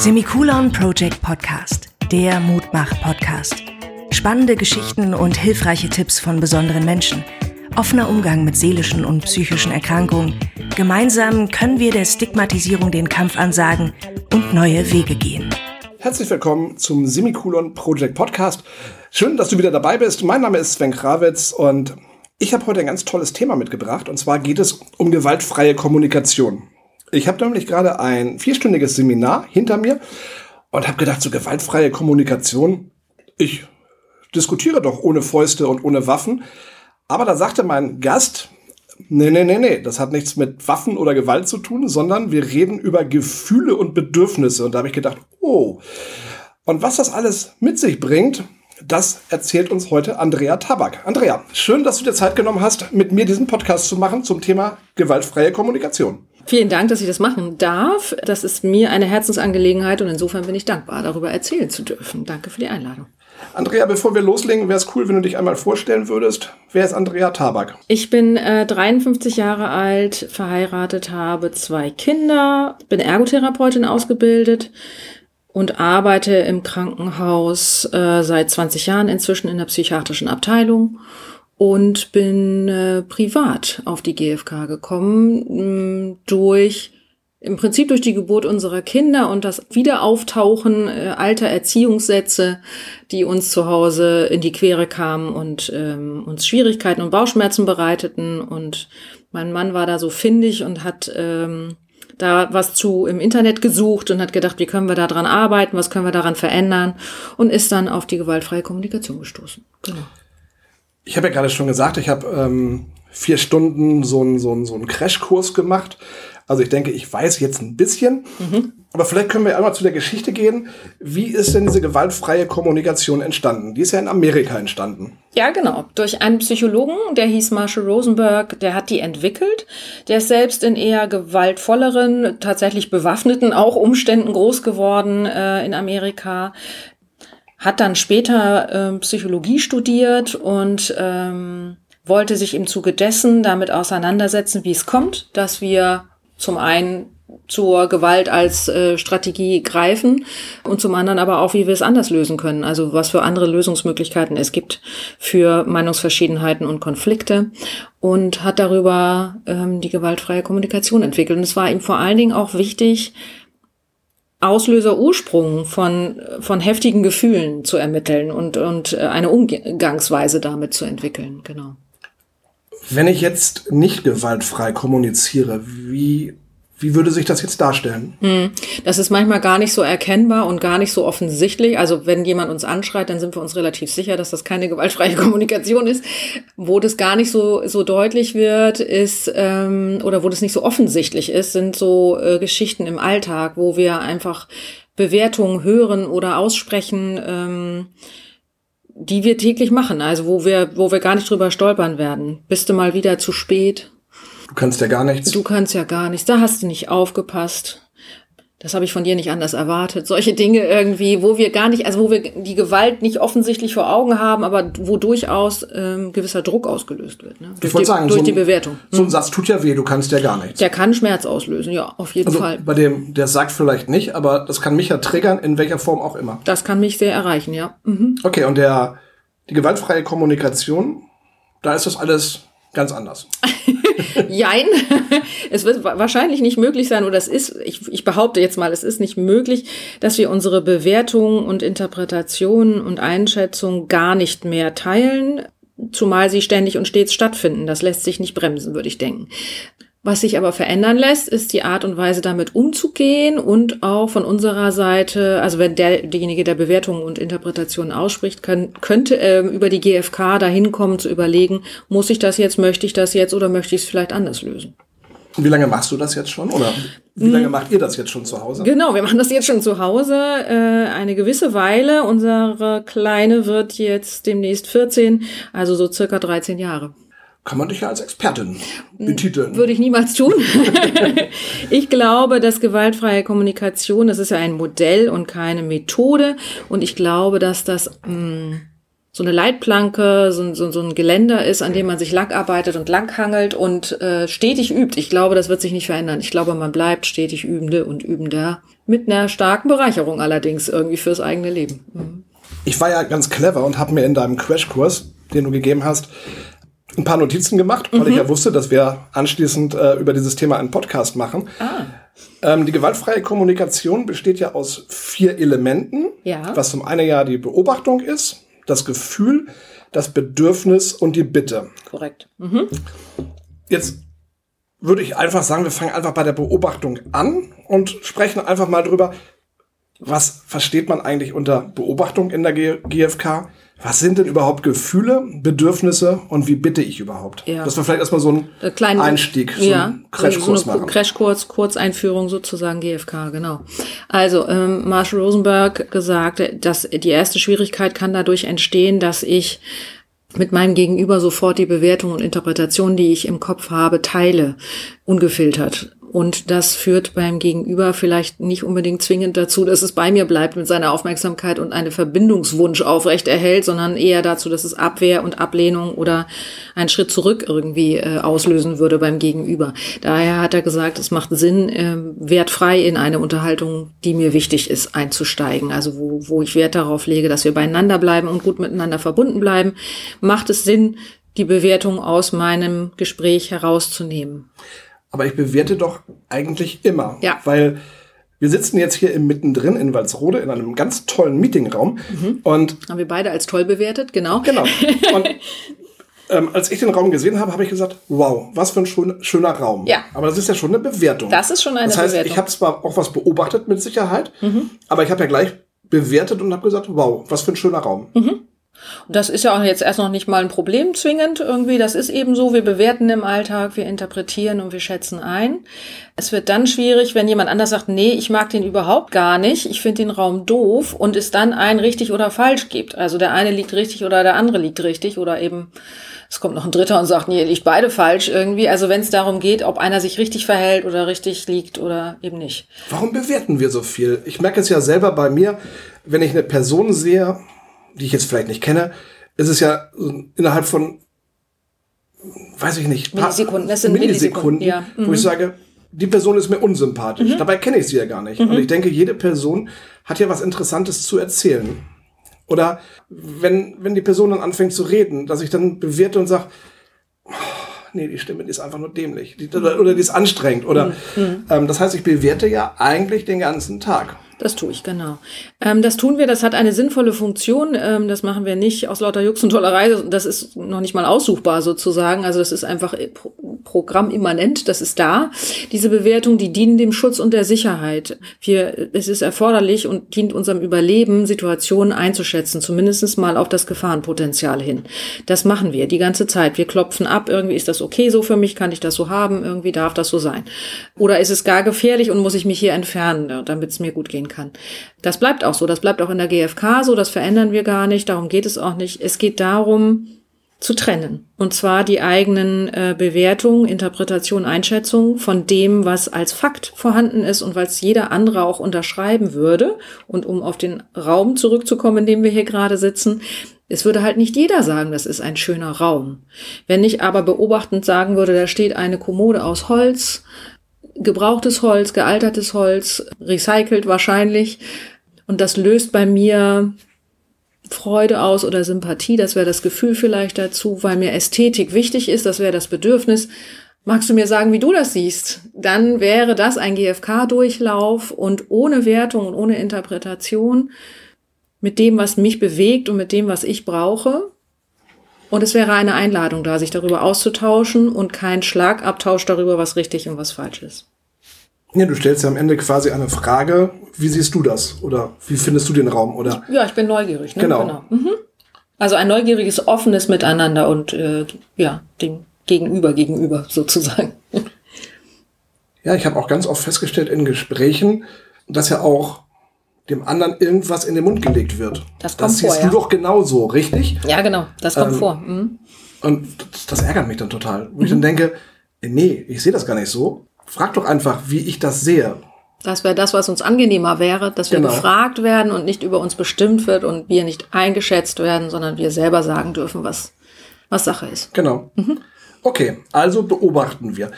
Semikolon Project Podcast, der Mutmach-Podcast. Spannende Geschichten und hilfreiche Tipps von besonderen Menschen. Offener Umgang mit seelischen und psychischen Erkrankungen. Gemeinsam können wir der Stigmatisierung den Kampf ansagen und neue Wege gehen. Herzlich willkommen zum Semikolon Project Podcast. Schön, dass du wieder dabei bist. Mein Name ist Sven Krawitz und ich habe heute ein ganz tolles Thema mitgebracht. Und zwar geht es um gewaltfreie Kommunikation. Ich habe nämlich gerade ein vierstündiges Seminar hinter mir und habe gedacht, so gewaltfreie Kommunikation, ich diskutiere doch ohne Fäuste und ohne Waffen. Aber da sagte mein Gast, nee, nee, nee, nee, das hat nichts mit Waffen oder Gewalt zu tun, sondern wir reden über Gefühle und Bedürfnisse. Und da habe ich gedacht, oh. Und was das alles mit sich bringt, das erzählt uns heute Andrea Tabak. Andrea, schön, dass du dir Zeit genommen hast, mit mir diesen Podcast zu machen zum Thema gewaltfreie Kommunikation. Vielen Dank, dass ich das machen darf. Das ist mir eine Herzensangelegenheit und insofern bin ich dankbar, darüber erzählen zu dürfen. Danke für die Einladung. Andrea, bevor wir loslegen, wäre es cool, wenn du dich einmal vorstellen würdest. Wer ist Andrea Tabak? Ich bin äh, 53 Jahre alt, verheiratet, habe zwei Kinder, bin Ergotherapeutin ausgebildet und arbeite im Krankenhaus äh, seit 20 Jahren inzwischen in der psychiatrischen Abteilung und bin äh, privat auf die GfK gekommen mh, mm, durch im Prinzip durch die Geburt unserer Kinder und das Wiederauftauchen äh, alter Erziehungssätze, die uns zu Hause in die Quere kamen und ähm, uns Schwierigkeiten und Bauchschmerzen bereiteten. Und mein Mann war da so findig und hat ähm, da was zu im Internet gesucht und hat gedacht, wie können wir da dran arbeiten, was können wir daran verändern und ist dann auf die gewaltfreie Kommunikation gestoßen. Genau ich habe ja gerade schon gesagt, ich habe ähm, vier Stunden so einen so so einen Crashkurs gemacht. Also ich denke, ich weiß jetzt ein bisschen. Mhm. Aber vielleicht können wir einmal zu der Geschichte gehen. Wie ist denn diese gewaltfreie Kommunikation entstanden? Die ist ja in Amerika entstanden. Ja, genau. Durch einen Psychologen, der hieß Marshall Rosenberg, der hat die entwickelt. Der ist selbst in eher gewaltvolleren, tatsächlich bewaffneten auch Umständen groß geworden äh, in Amerika hat dann später äh, Psychologie studiert und ähm, wollte sich im Zuge dessen damit auseinandersetzen, wie es kommt, dass wir zum einen zur Gewalt als äh, Strategie greifen und zum anderen aber auch, wie wir es anders lösen können. Also was für andere Lösungsmöglichkeiten es gibt für Meinungsverschiedenheiten und Konflikte und hat darüber ähm, die gewaltfreie Kommunikation entwickelt. Und es war ihm vor allen Dingen auch wichtig, Auslöser Ursprung von, von heftigen Gefühlen zu ermitteln und, und äh, eine Umgangsweise damit zu entwickeln, genau. Wenn ich jetzt nicht gewaltfrei kommuniziere, wie wie würde sich das jetzt darstellen? Hm. Das ist manchmal gar nicht so erkennbar und gar nicht so offensichtlich. Also wenn jemand uns anschreit, dann sind wir uns relativ sicher, dass das keine gewaltfreie Kommunikation ist. Wo das gar nicht so, so deutlich wird, ist, ähm, oder wo das nicht so offensichtlich ist, sind so äh, Geschichten im Alltag, wo wir einfach Bewertungen hören oder aussprechen, ähm, die wir täglich machen. Also wo wir, wo wir gar nicht drüber stolpern werden. Bist du mal wieder zu spät? Du kannst ja gar nichts. Du kannst ja gar nichts. Da hast du nicht aufgepasst. Das habe ich von dir nicht anders erwartet. Solche Dinge irgendwie, wo wir gar nicht, also wo wir die Gewalt nicht offensichtlich vor Augen haben, aber wo durchaus ähm, gewisser Druck ausgelöst wird. Ne? Durch, ich die, sagen, durch so die Bewertung. So ein hm. Satz tut ja weh, du kannst ja gar nichts. Der kann Schmerz auslösen, ja, auf jeden also Fall. Bei dem, der sagt vielleicht nicht, aber das kann mich ja triggern, in welcher Form auch immer. Das kann mich sehr erreichen, ja. Mhm. Okay, und der, die gewaltfreie Kommunikation, da ist das alles ganz anders. Jein. es wird wahrscheinlich nicht möglich sein, oder es ist, ich, ich behaupte jetzt mal, es ist nicht möglich, dass wir unsere Bewertungen und Interpretationen und Einschätzungen gar nicht mehr teilen, zumal sie ständig und stets stattfinden. Das lässt sich nicht bremsen, würde ich denken. Was sich aber verändern lässt, ist die Art und Weise, damit umzugehen und auch von unserer Seite, also wenn der, derjenige, der Bewertungen und Interpretationen ausspricht, kann, könnte äh, über die GfK dahin kommen zu überlegen, muss ich das jetzt, möchte ich das jetzt oder möchte ich es vielleicht anders lösen. Und wie lange machst du das jetzt schon? Oder wie lange hm. macht ihr das jetzt schon zu Hause? Genau, wir machen das jetzt schon zu Hause äh, eine gewisse Weile. Unsere Kleine wird jetzt demnächst 14, also so circa 13 Jahre kann man dich ja als Expertin betiteln. Würde ich niemals tun. ich glaube, dass gewaltfreie Kommunikation, das ist ja ein Modell und keine Methode. Und ich glaube, dass das mh, mm, so eine Leitplanke, so, so, so ein Geländer ist, an dem man sich lang arbeitet und langhangelt und äh, stetig übt. Ich glaube, das wird sich nicht verändern. Ich glaube, man bleibt stetig Übende und Übender. Mit einer starken Bereicherung allerdings irgendwie fürs eigene Leben. Mhm. Ich war ja ganz clever und habe mir in deinem Crashkurs, den du gegeben hast, ein paar Notizen gemacht, weil mhm. ich ja wusste, dass wir anschließend äh, über dieses Thema einen Podcast machen. Ah. Ähm, die gewaltfreie Kommunikation besteht ja aus vier Elementen, ja. was zum einen ja die Beobachtung ist, das Gefühl, das Bedürfnis und die Bitte. Korrekt. Mhm. Jetzt würde ich einfach sagen, wir fangen einfach bei der Beobachtung an und sprechen einfach mal drüber, was versteht man eigentlich unter Beobachtung in der GfK? Was sind denn überhaupt Gefühle, Bedürfnisse und wie bitte ich überhaupt? Ja. Das war vielleicht erstmal so ein Kleine, Einstieg, so ja, ein Crashkurs so machen. Crashkurs, Kurzeinführung sozusagen GFK, genau. Also ähm, Marshall Rosenberg gesagt, dass die erste Schwierigkeit kann dadurch entstehen, dass ich mit meinem Gegenüber sofort die Bewertung und Interpretation, die ich im Kopf habe, teile, ungefiltert. Und das führt beim Gegenüber vielleicht nicht unbedingt zwingend dazu, dass es bei mir bleibt mit seiner Aufmerksamkeit und eine Verbindungswunsch aufrecht erhält, sondern eher dazu, dass es Abwehr und Ablehnung oder einen Schritt zurück irgendwie äh, auslösen würde beim Gegenüber. Daher hat er gesagt, es macht Sinn, äh, wertfrei in eine Unterhaltung, die mir wichtig ist, einzusteigen. Also wo, wo ich Wert darauf lege, dass wir beieinander bleiben und gut miteinander verbunden bleiben, macht es Sinn, die Bewertung aus meinem Gespräch herauszunehmen aber ich bewerte doch eigentlich immer. Ja. Weil wir sitzen jetzt hier im mittendrin in Walsrode in einem ganz tollen Meetingraum. Mhm. Und haben wir beide als toll bewertet, genau. Genau. Und ähm, als ich den Raum gesehen habe, habe ich gesagt, wow, was für ein schön, schöner Raum. Ja. Aber das ist ja schon eine Bewertung. Das ist schon eine Bewertung. Das heißt, Bewertung. ich habe zwar auch was beobachtet mit Sicherheit, mhm. aber ich habe ja gleich bewertet und habe gesagt, wow, was für ein schöner Raum. Mhm. Und das ist ja auch jetzt erst noch nicht mal ein Problem zwingend irgendwie. Das ist eben so. Wir bewerten im Alltag, wir interpretieren und wir schätzen ein. Es wird dann schwierig, wenn jemand anders sagt, nee, ich mag den überhaupt gar nicht. Ich finde den Raum doof und es dann ein richtig oder falsch gibt. Also der eine liegt richtig oder der andere liegt richtig oder eben es kommt noch ein Dritter und sagt, nee, liegt beide falsch irgendwie. Also wenn es darum geht, ob einer sich richtig verhält oder richtig liegt oder eben nicht. Warum bewerten wir so viel? Ich merke es ja selber bei mir, wenn ich eine Person sehe, die ich jetzt vielleicht nicht kenne, ist es ja innerhalb von, weiß ich nicht, Millisekunden, das sind Millisekunden, Millisekunden ja. mhm. wo ich mhm. sage, die Person ist mir unsympathisch. Mhm. Dabei kenne ich sie ja gar nicht. Mhm. Und ich denke, jede Person hat ja was Interessantes zu erzählen. Oder wenn, wenn die Person dann anfängt zu reden, dass ich dann bewerte und sage, oh, nee, die Stimme, die ist einfach nur dämlich. Die, oder, oder die ist anstrengend. Oder mhm. Mhm. ähm, das heißt, ich bewerte ja eigentlich den ganzen Tag. Das tue ich, genau. Ähm, das tun wir, das hat eine sinnvolle Funktion. Ähm, das machen wir nicht aus lauter Jux und Tollerei. Das ist noch nicht mal aussuchbar sozusagen. Also das ist einfach pro programmimmanent, das ist da. Diese Bewertung, die dienen dem Schutz und der Sicherheit. Wir, es ist erforderlich und dient unserem Überleben, Situationen einzuschätzen, zumindest mal auf das Gefahrenpotenzial hin. Das machen wir die ganze Zeit. Wir klopfen ab, irgendwie ist das okay so für mich, kann ich das so haben, irgendwie darf das so sein. Oder ist es gar gefährlich und muss ich mich hier entfernen, damit es mir gut gehen kann. Das bleibt auch so, das bleibt auch in der GfK so, das verändern wir gar nicht, darum geht es auch nicht. Es geht darum, zu trennen. Und zwar die eigenen äh, Bewertungen, Interpretationen, Einschätzungen von dem, was als Fakt vorhanden ist und was jeder andere auch unterschreiben würde. Und um auf den Raum zurückzukommen, in dem wir hier gerade sitzen, es würde halt nicht jeder sagen, das ist ein schöner Raum. Wenn ich aber beobachtend sagen würde, da steht eine Kommode aus Holz, gebrauchtes Holz, gealtertes Holz, recycelt wahrscheinlich. Und das löst bei mir Freude aus oder Sympathie. Das wäre das Gefühl vielleicht dazu, weil mir Ästhetik wichtig ist. Das wäre das Bedürfnis. Magst du mir sagen, wie du das siehst? Dann wäre das ein GFK-Durchlauf und ohne Wertung und ohne Interpretation mit dem, was mich bewegt und mit dem, was ich brauche. Und es wäre eine Einladung da, sich darüber auszutauschen und kein Schlagabtausch darüber, was richtig und was falsch ist. Ja, du stellst ja am Ende quasi eine Frage, wie siehst du das? Oder wie findest du den Raum? Oder? Ja, ich bin neugierig. Ne? Genau. genau. Mhm. Also ein neugieriges, offenes Miteinander und äh, ja, dem Gegenüber gegenüber sozusagen. Ja, ich habe auch ganz oft festgestellt in Gesprächen, dass ja auch dem anderen irgendwas in den Mund gelegt wird. Das kommt das vor, siehst ja. du doch genauso, richtig? Ja, genau, das kommt ähm, vor. Mhm. Und das, das, ärgert mich dann total. Wo mhm. ich dann denke, nee, ich sehe das gar nicht so. Frag doch einfach, wie ich das sehe. Das wäre das, was uns angenehmer wäre, dass wir Genau. gefragt werden und nicht über uns bestimmt wird und wir nicht eingeschätzt werden, sondern wir selber sagen dürfen, was, was Sache ist. Genau. Mhm. Okay, also beobachten wir.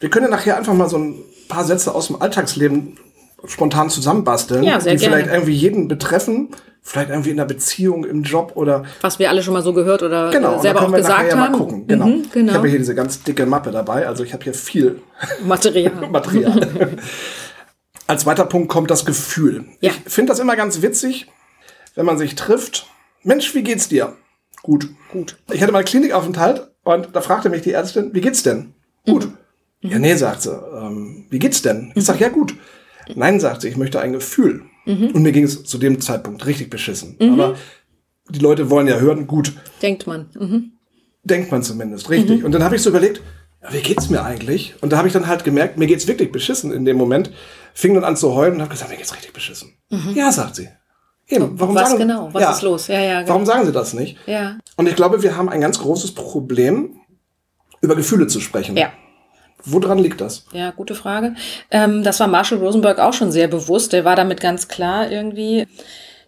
Wir können ja nachher einfach mal so ein paar Sätze aus dem Alltagsleben spontan zusammenbasteln, Ja, die vielleicht gerne. irgendwie jeden betreffen, vielleicht irgendwie in der Beziehung, im Job oder Was wir alle schon mal so gehört oder genau. äh, und selber auch gesagt haben. mal gucken. Genau. Mhm, genau. Ich habe hier diese ganz dicke Mappe dabei, also ich habe hier viel Material. Material. Als weiter Punkt kommt das Gefühl. Ja. Ich finde das immer ganz witzig, wenn man sich trifft. Mensch, wie geht's dir? Gut. Gut. Ich hatte mal einen Klinikaufenthalt und da fragte mich die Ärztin, wie geht's denn? Gut. Ja, nee, sagt sie. Ähm, wie geht's denn? Ich sag, ja gut. Nein, sagt sie, ich möchte ein Gefühl. Und mir ging es zu dem Zeitpunkt richtig beschissen. Aber die Leute wollen ja hören, gut, Denkt man. Mhm. denkt man zumindest, richtig. Und dann habe ich so überlegt, ja, wie geht's mir eigentlich? Und da habe ich dann halt gemerkt, mir geht's wirklich beschissen in dem Moment. Fing dann an zu heulen und habe gesagt, mir geht's richtig beschissen. Ja, sagt sie. Eben, warum Was sagen genau? Was ist los? Ja, ja, genau. Warum sagen sie das nicht? Ja. Und ich glaube, wir haben ein ganz großes Problem, über Gefühle zu sprechen. Ja. Woran liegt das? Ja, gute Frage. Ähm, das war Marshall Rosenberg auch schon sehr bewusst. Der war damit ganz klar irgendwie.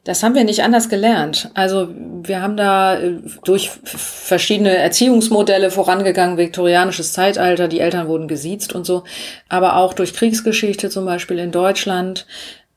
Das haben wir nicht anders gelernt. Also wir haben da äh, durch verschiedene Erziehungsmodelle vorangegangen, viktorianisches Zeitalter, die Eltern wurden gesiezt und so, aber auch durch Kriegsgeschichte zum Beispiel in Deutschland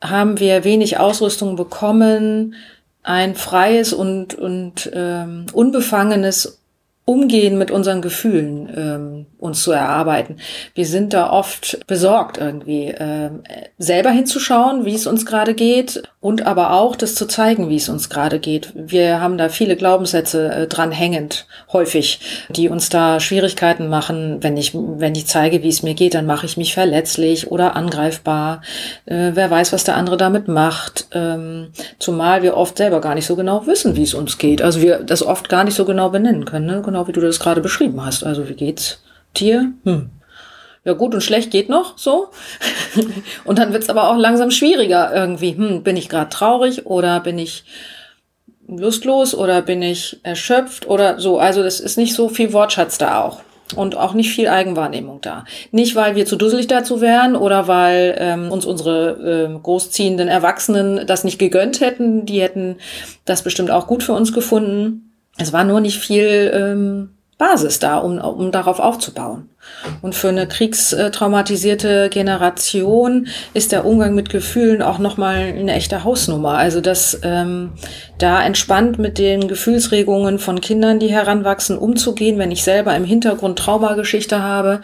haben wir wenig Ausrüstung bekommen, ein freies und, und ähm, unbefangenes Umgehen mit unseren Gefühlen ähm, uns zu erarbeiten. Wir sind da oft besorgt irgendwie, ähm, selber hinzuschauen, wie es uns gerade geht und aber auch das zu zeigen, wie es uns gerade geht. Wir haben da viele Glaubenssätze äh, dran hängend, häufig, die uns da Schwierigkeiten machen. Wenn ich, wenn ich zeige, wie es mir geht, dann mache ich mich verletzlich oder angreifbar. Äh, wer weiß, was der andere damit macht. Ähm, zumal wir oft selber gar nicht so genau wissen, wie es uns geht. Also wir das oft gar nicht so genau benennen können, ne? Genau wie du das gerade beschrieben hast. Also wie geht's dir? Hm. Ja, gut und schlecht geht noch so. und dann wird's aber auch langsam schwieriger irgendwie. Hm, bin ich gerade traurig oder bin ich lustlos oder bin ich erschöpft oder so. Also das ist nicht so viel Wortschatz da auch. Und auch nicht viel Eigenwahrnehmung da. Nicht, weil wir zu dusselig dazu wären oder weil ähm, uns unsere ähm, großziehenden Erwachsenen das nicht gegönnt hätten. Die hätten das bestimmt auch gut für uns gefunden. Es war nur nicht viel ähm, Basis da, um, um darauf aufzubauen. Und für eine kriegstraumatisierte Generation ist der Umgang mit Gefühlen auch nochmal eine echte Hausnummer. Also dass ähm, da entspannt mit den Gefühlsregungen von Kindern, die heranwachsen, umzugehen, wenn ich selber im Hintergrund Traumageschichte habe,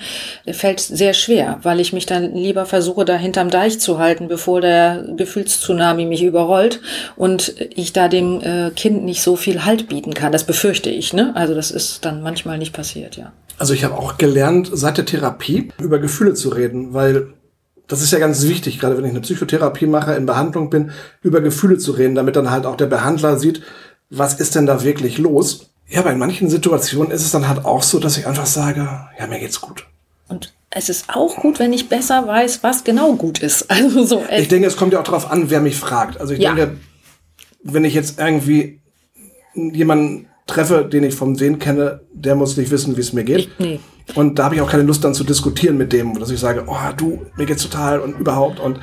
fällt sehr schwer, weil ich mich dann lieber versuche, da hinterm Deich zu halten, bevor der Gefühlstsunami mich überrollt und ich da dem äh, Kind nicht so viel Halt bieten kann. Das befürchte ich. Ne? Also das ist dann manchmal nicht passiert, ja. Also ich habe auch gelernt, seit der Therapie über Gefühle zu reden, weil das ist ja ganz wichtig, gerade wenn ich eine Psychotherapie mache, in Behandlung bin, über Gefühle zu reden, damit dann halt auch der Behandler sieht, was ist denn da wirklich los. Ja, aber in manchen Situationen ist es dann halt auch so, dass ich einfach sage, ja, mir geht's gut. Und es ist auch gut, wenn ich besser weiß, was genau gut ist. Also so. Ich denke, es kommt ja auch darauf an, wer mich fragt. Also ich Ja. denke, wenn ich jetzt irgendwie jemanden treffe, den ich vom Sehen kenne, der muss nicht wissen, wie es mir geht. Ich- nee. Und da habe ich auch keine Lust dann zu diskutieren mit dem, dass ich sage, oh du, mir geht's total und überhaupt und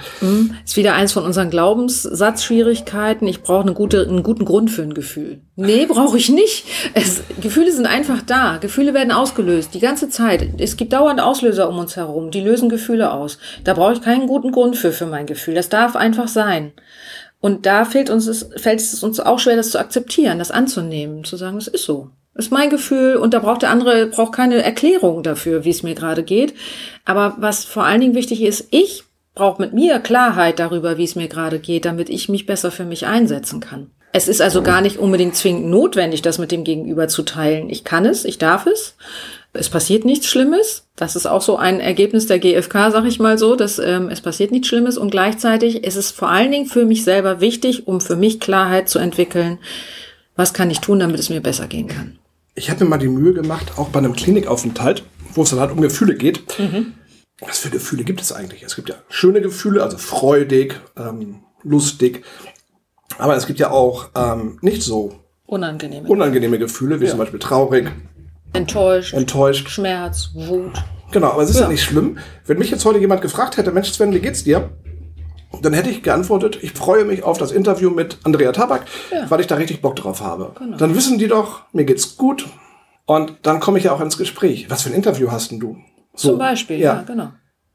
Ist wieder eins von unseren Glaubenssatzschwierigkeiten. Ich brauche eine gute, einen guten Grund für ein Gefühl. Nee, brauche ich nicht. Es, Gefühle sind einfach da. Gefühle werden ausgelöst. Die ganze Zeit. Es gibt dauernd Auslöser um uns herum. Die lösen Gefühle aus. Da brauche ich keinen guten Grund für, für mein Gefühl. Das darf einfach sein. Und da fehlt uns es, fällt es uns auch schwer, das zu akzeptieren, das anzunehmen, zu sagen, das ist so. Ist mein Gefühl und da braucht der andere braucht keine Erklärung dafür, wie es mir gerade geht. Aber was vor allen Dingen wichtig ist, ich brauche mit mir Klarheit darüber, wie es mir gerade geht, damit ich mich besser für mich einsetzen kann. Es ist also gar nicht unbedingt zwingend notwendig, das mit dem Gegenüber zu teilen. Ich kann es, ich darf es. Es passiert nichts Schlimmes. Das ist auch so ein Ergebnis der GfK, sag ich mal so, dass ähm, es passiert nichts Schlimmes und gleichzeitig ist es vor allen Dingen für mich selber wichtig, um für mich Klarheit zu entwickeln, was kann ich tun, damit es mir besser gehen kann. Ich habe mir mal die Mühe gemacht, auch bei einem Klinikaufenthalt, wo es dann halt um Gefühle geht. Was für Gefühle gibt es eigentlich? Es gibt ja schöne Gefühle, also freudig, ähm, lustig. Aber es gibt ja auch ähm, nicht so Unangenehm. unangenehme Gefühle, wie zum Beispiel traurig, Enttäuscht, enttäuscht. Schmerz, Wut. Genau, aber es ist ja. Ja. nicht schlimm. Wenn mich jetzt heute jemand gefragt hätte, Mensch Sven, wie geht's dir? Dann hätte ich geantwortet, ich freue mich auf das Interview mit Andrea Tabak, Ja. weil ich da richtig Bock drauf habe. Genau. Dann wissen die doch, mir geht's gut. Und dann komme ich ja auch ins Gespräch. Was für ein Interview hast denn du? So, Zum Beispiel, ja, genau.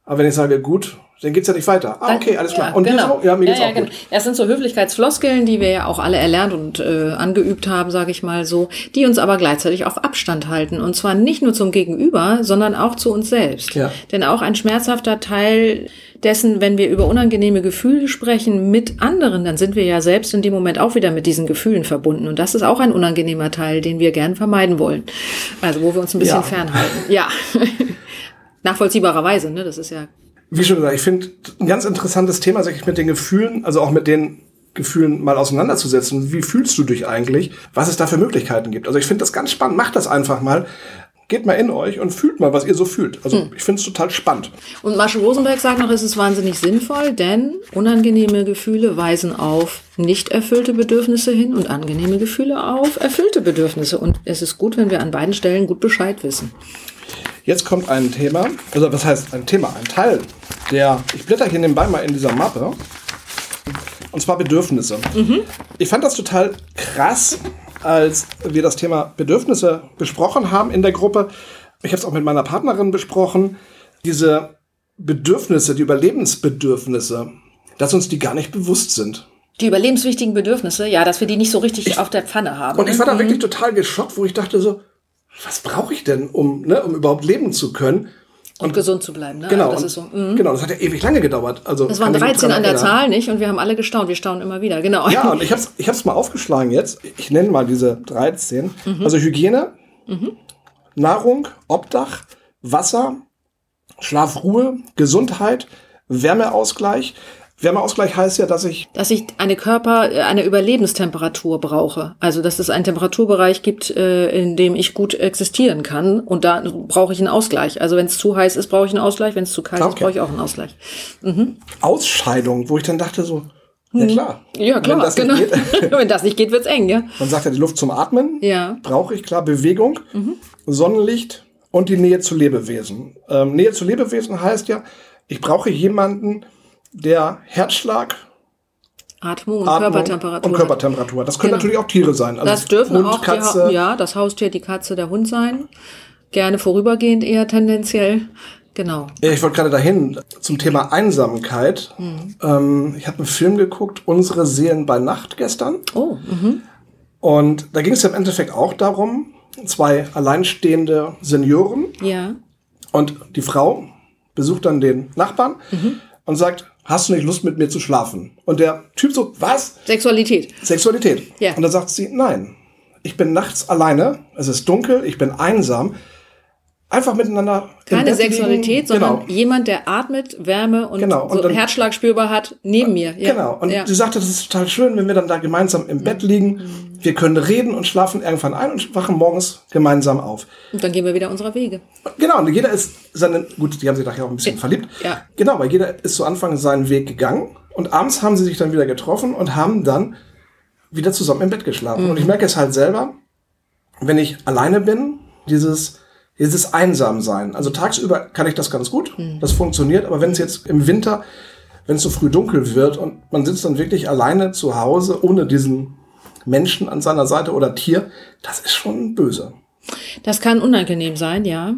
Aber wenn ich sage, gut, dann geht's ja nicht weiter. Ah, okay, alles klar. Ja, und genau. so? Ja, mir geht's ja, auch ja, genau. gut. Das sind so Höflichkeitsfloskeln, die wir ja auch alle erlernt und äh, angeübt haben, sage ich mal so, die uns aber gleichzeitig auf Abstand halten. Und zwar nicht nur zum Gegenüber, sondern auch zu uns selbst. Ja. Denn auch ein schmerzhafter Teil dessen, wenn wir über unangenehme Gefühle sprechen mit anderen, dann sind wir ja selbst in dem Moment auch wieder mit diesen Gefühlen verbunden. Und das ist auch ein unangenehmer Teil, den wir gern vermeiden wollen. Also wo wir uns ein bisschen Ja. fernhalten. Ja. Nachvollziehbarerweise, ne? Das ist ja Wie schon gesagt, ich finde ein ganz interessantes Thema, sich mit den Gefühlen, also auch mit den Gefühlen mal auseinanderzusetzen. Wie fühlst du dich eigentlich? Was es da für Möglichkeiten gibt? Also ich finde das ganz spannend. Macht das einfach mal. Geht mal in euch und fühlt mal, was ihr so fühlt. Also Hm. ich finde es total spannend. Und Marshall Rosenberg sagt noch, es ist wahnsinnig sinnvoll, denn unangenehme Gefühle weisen auf nicht erfüllte Bedürfnisse hin und angenehme Gefühle auf erfüllte Bedürfnisse. Und es ist gut, wenn wir an beiden Stellen gut Bescheid wissen. Jetzt kommt ein Thema, also was heißt ein Thema, ein Teil, der, ich blätter hier nebenbei mal in dieser Mappe, und zwar Bedürfnisse. Ich fand das total krass, als wir das Thema Bedürfnisse besprochen haben in der Gruppe. Ich habe es auch mit meiner Partnerin besprochen. Diese Bedürfnisse, die Überlebensbedürfnisse, dass uns die gar nicht bewusst sind. Die überlebenswichtigen Bedürfnisse, ja, dass wir die nicht so richtig auf der Pfanne haben. Und ich war da wirklich total geschockt, wo ich dachte so, was brauche ich denn, um, ne, um überhaupt leben zu können? und gesund zu bleiben. Ne? Genau, Also das und, so. mm. genau, das hat ja ewig lange gedauert. Also Das waren kann ich mich 13 dran an der. Zahl, nicht? Und wir haben alle gestaunt. Wir staunen immer wieder, genau. Ja, und ich habe es ich hab's mal aufgeschlagen jetzt. Ich nenne mal diese 13. Mhm. Also Hygiene, Nahrung, Obdach, Wasser, Schlafruhe, Gesundheit, Wärmeausgleich. Wärmeausgleich heißt ja, dass ich dass ich eine Körper, äh, eine Überlebenstemperatur brauche. Also, dass es einen Temperaturbereich gibt, äh, in dem ich gut existieren kann. Und da brauche ich einen Ausgleich. Also, wenn es zu heiß ist, brauche ich einen Ausgleich. Wenn es zu kalt ist, Okay. brauche ich auch einen Ausgleich. Ausscheidung, wo ich dann dachte so, ja klar. Mhm. Ja, klar, Wenn das genau. nicht geht, wenn das nicht geht, wird's eng, ja. man sagt ja die Luft zum Atmen. Ja. Mhm. Brauche ich klar Bewegung, Sonnenlicht und die Nähe zu Lebewesen. Ähm, Nähe zu Lebewesen heißt ja, ich brauche jemanden, der Herzschlag, Atmung und Atmung Körpertemperatur. und. Körpertemperatur. Das können Genau. natürlich auch Tiere sein. Also Das dürfen Hund, auch Katze. Die, ja, das Haustier, die Katze, der Hund sein. Gerne vorübergehend eher tendenziell. Genau. Ja, ich wollte gerade dahin zum Thema Einsamkeit. Mhm. Ähm, ich habe einen Film geguckt, Unsere Seelen bei Nacht gestern. Oh, mhm. Und da ging es ja im Endeffekt auch darum, zwei alleinstehende Senioren ja. und die Frau besucht dann den Nachbarn Mhm. und sagt, hast du nicht Lust mit mir zu schlafen? Und der Typ so, was? Sexualität. Sexualität. Ja. Und dann sagt sie, nein, ich bin nachts alleine, es ist dunkel, ich bin einsam. Einfach miteinander. Keine Bett liegen. Sexualität, sondern genau. jemand, der atmet, Wärme und, Genau, und so dann- Herzschlag spürbar hat, neben mir. Ja. Genau. Und ja. sie sagte, das ist total schön, wenn wir dann da gemeinsam im Bett liegen. Mhm. Wir können reden und schlafen irgendwann ein und wachen morgens gemeinsam auf. Und dann gehen wir wieder unserer Wege. Genau, und jeder ist seinen, gut, die haben sich nachher auch ein bisschen verliebt. ja. Genau, weil jeder ist zu Anfang seinen Weg gegangen und abends haben sie sich dann wieder getroffen und haben dann wieder zusammen im Bett geschlafen. Und ich merke es halt selber, wenn ich alleine bin, dieses, dieses Einsamsein. Also tagsüber kann ich das ganz gut, das funktioniert, aber wenn es jetzt im Winter, wenn es so früh dunkel wird und man sitzt dann wirklich alleine zu Hause ohne diesen Menschen an seiner Seite oder Tier, das ist schon böse. Das kann unangenehm sein, ja.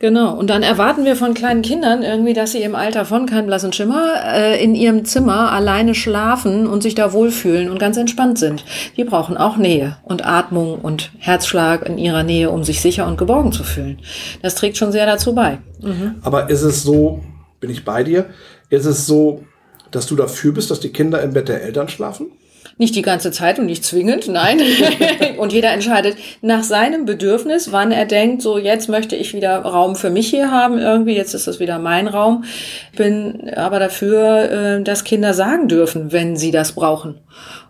Genau. Und dann erwarten wir von kleinen Kindern irgendwie, dass sie im Alter von kein blassen Schimmer äh, in ihrem Zimmer alleine schlafen und sich da wohlfühlen und ganz entspannt sind. Die brauchen auch Nähe und Atmung und Herzschlag in ihrer Nähe, um sich sicher und geborgen zu fühlen. Das trägt schon sehr dazu bei. Aber ist es so, bin ich bei dir, ist es so, dass du dafür bist, dass die Kinder im Bett der Eltern schlafen? Nicht die ganze Zeit und nicht zwingend, nein. und jeder entscheidet nach seinem Bedürfnis, wann er denkt, so jetzt möchte ich wieder Raum für mich hier haben, irgendwie, jetzt ist das wieder mein Raum. Bin aber dafür, äh, dass Kinder sagen dürfen, wenn sie das brauchen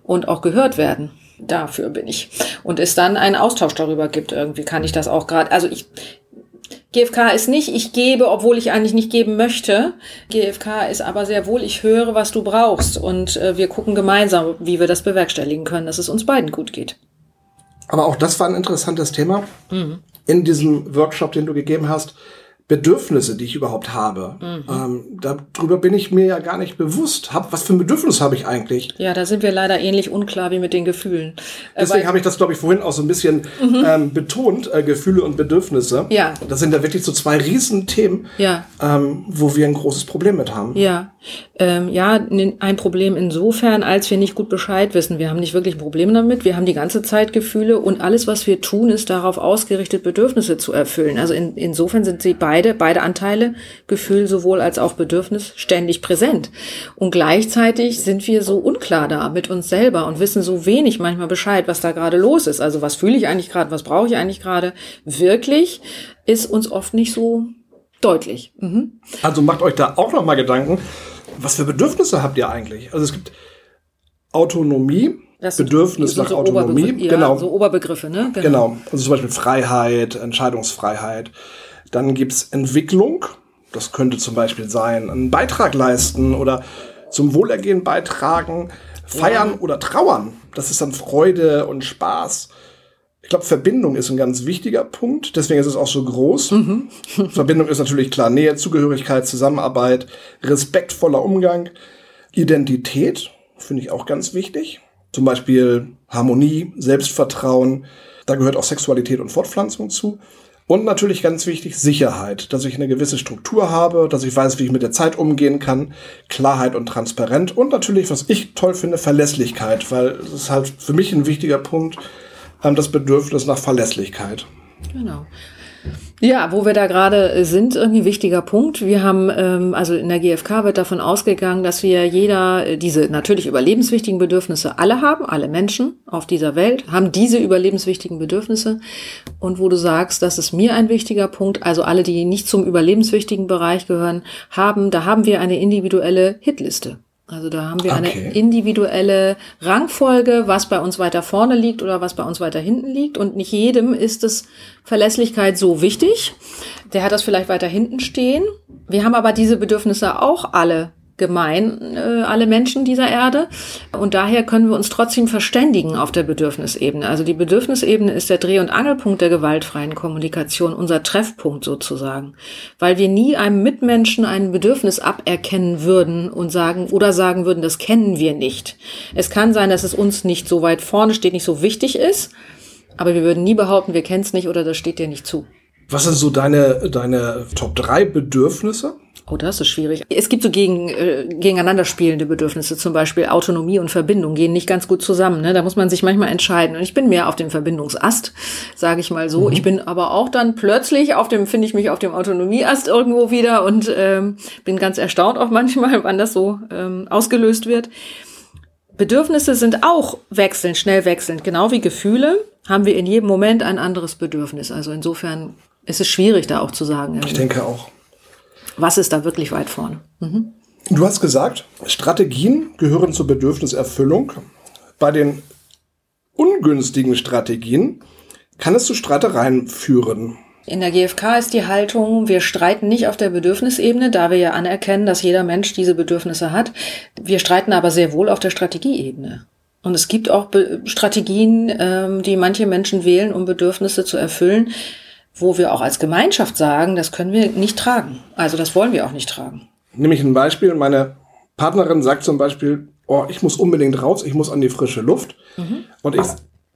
und auch gehört werden. Dafür bin ich. Und es dann einen Austausch darüber gibt, irgendwie kann ich das auch gerade, also ich, GFK ist nicht, ich gebe, obwohl ich eigentlich nicht geben möchte. GFK ist aber sehr wohl, ich höre, was du brauchst. Und äh, wir gucken gemeinsam, wie wir das bewerkstelligen können, dass es uns beiden gut geht. Aber auch das war ein interessantes Thema in diesem Workshop, den du gegeben hast. Bedürfnisse, die ich überhaupt habe. Mhm. Ähm, darüber bin ich mir ja gar nicht bewusst. Hab, was für ein Bedürfnis habe ich eigentlich? Ja, da sind wir leider ähnlich unklar wie mit den Gefühlen. Äh, Deswegen habe ich das, glaube ich, vorhin auch so ein bisschen mhm. ähm, betont, äh, Gefühle und Bedürfnisse. Ja. Das sind ja wirklich so zwei Riesenthemen, ja. ähm, wo wir ein großes Problem mit haben. Ja. Ähm, ja, ein Problem insofern, als wir nicht gut Bescheid wissen. Wir haben nicht wirklich ein Problem damit. Wir haben die ganze Zeit Gefühle und alles, was wir tun, ist darauf ausgerichtet, Bedürfnisse zu erfüllen. Also in, insofern sind sie beide beide, beide Anteile, Gefühl sowohl als auch Bedürfnis, ständig präsent. Und gleichzeitig sind wir so unklar da mit uns selber und wissen so wenig manchmal Bescheid, was da gerade los ist. Also was fühle ich eigentlich gerade, was brauche ich eigentlich gerade? Wirklich ist uns oft nicht so deutlich. Mhm. Also macht euch da auch noch mal Gedanken, was für Bedürfnisse habt ihr eigentlich? Also es gibt Autonomie, das Bedürfnis nach so Autonomie. Ja, genau. So Oberbegriffe, ne? Genau. genau. Also zum Beispiel Freiheit, Entscheidungsfreiheit. Dann gibt's Entwicklung. Das könnte zum Beispiel sein, einen Beitrag leisten oder zum Wohlergehen beitragen, feiern ja. oder trauern. Das ist dann Freude und Spaß. Ich glaube, Verbindung ist ein ganz wichtiger Punkt. Deswegen ist es auch so groß. Mhm. Verbindung ist natürlich klar Nähe, Zugehörigkeit, Zusammenarbeit, respektvoller Umgang, Identität finde ich auch ganz wichtig. Zum Beispiel Harmonie, Selbstvertrauen. Da gehört auch Sexualität und Fortpflanzung zu. Und natürlich ganz wichtig, Sicherheit, dass ich eine gewisse Struktur habe, dass ich weiß, wie ich mit der Zeit umgehen kann, Klarheit und Transparenz und natürlich, was ich toll finde, Verlässlichkeit, weil es ist halt für mich ein wichtiger Punkt, ähm, das Bedürfnis nach Verlässlichkeit. Genau. Ja, wo wir da gerade sind, irgendwie wichtiger Punkt. Wir haben, ähm, also in der GfK wird davon ausgegangen, dass wir jeder äh, diese natürlich überlebenswichtigen Bedürfnisse alle haben, alle Menschen auf dieser Welt haben diese überlebenswichtigen Bedürfnisse. Und wo du sagst, das ist mir ein wichtiger Punkt, also alle, die nicht zum überlebenswichtigen Bereich gehören, haben, da haben wir eine individuelle Hitliste. Also da haben wir okay. eine individuelle Rangfolge, was bei uns weiter vorne liegt oder was bei uns weiter hinten liegt. Und nicht jedem ist es Verlässlichkeit so wichtig. Der hat das vielleicht weiter hinten stehen. Wir haben aber diese Bedürfnisse auch alle gemein, äh, alle Menschen dieser Erde. Und daher können wir uns trotzdem verständigen auf der Bedürfnisebene. Also die Bedürfnisebene ist der Dreh- und Angelpunkt der gewaltfreien Kommunikation, unser Treffpunkt sozusagen. Weil wir nie einem Mitmenschen ein Bedürfnis aberkennen würden und sagen oder sagen würden, das kennen wir nicht. Es kann sein, dass es uns nicht so weit vorne steht, nicht so wichtig ist, aber wir würden nie behaupten, wir kennen es nicht oder das steht dir nicht zu. Was sind so deine, deine Top 3 Bedürfnisse? Oh, das ist schwierig. Es gibt so gegen, äh, gegeneinander spielende Bedürfnisse, zum Beispiel Autonomie und Verbindung gehen nicht ganz gut zusammen. Ne? Da muss man sich manchmal entscheiden. Und ich bin mehr auf dem Verbindungsast, sage ich mal so. Mhm. Ich bin aber auch dann plötzlich auf dem, finde ich mich auf dem Autonomieast irgendwo wieder und ähm, bin ganz erstaunt auch manchmal, wann das so ähm, ausgelöst wird. Bedürfnisse sind auch wechselnd, schnell wechselnd. Genau wie Gefühle haben wir in jedem Moment ein anderes Bedürfnis. Also insofern ist es schwierig, da auch zu sagen. Ich denke auch was ist da wirklich weit vorne. Mhm. Du hast gesagt, Strategien gehören zur Bedürfniserfüllung. Bei den ungünstigen Strategien kann es zu Streitereien führen. In der GfK ist die Haltung, wir streiten nicht auf der Bedürfnisebene, da wir ja anerkennen, dass jeder Mensch diese Bedürfnisse hat. Wir streiten aber sehr wohl auf der Strategieebene. Und es gibt auch Be Strategien, ähm, die manche Menschen wählen, um Bedürfnisse zu erfüllen, wo wir auch als Gemeinschaft sagen, das können wir nicht tragen. Also das wollen wir auch nicht tragen. Nehme ich ein Beispiel. Meine Partnerin sagt zum Beispiel, oh, ich muss unbedingt raus, ich muss an die frische Luft. Mhm. Und ich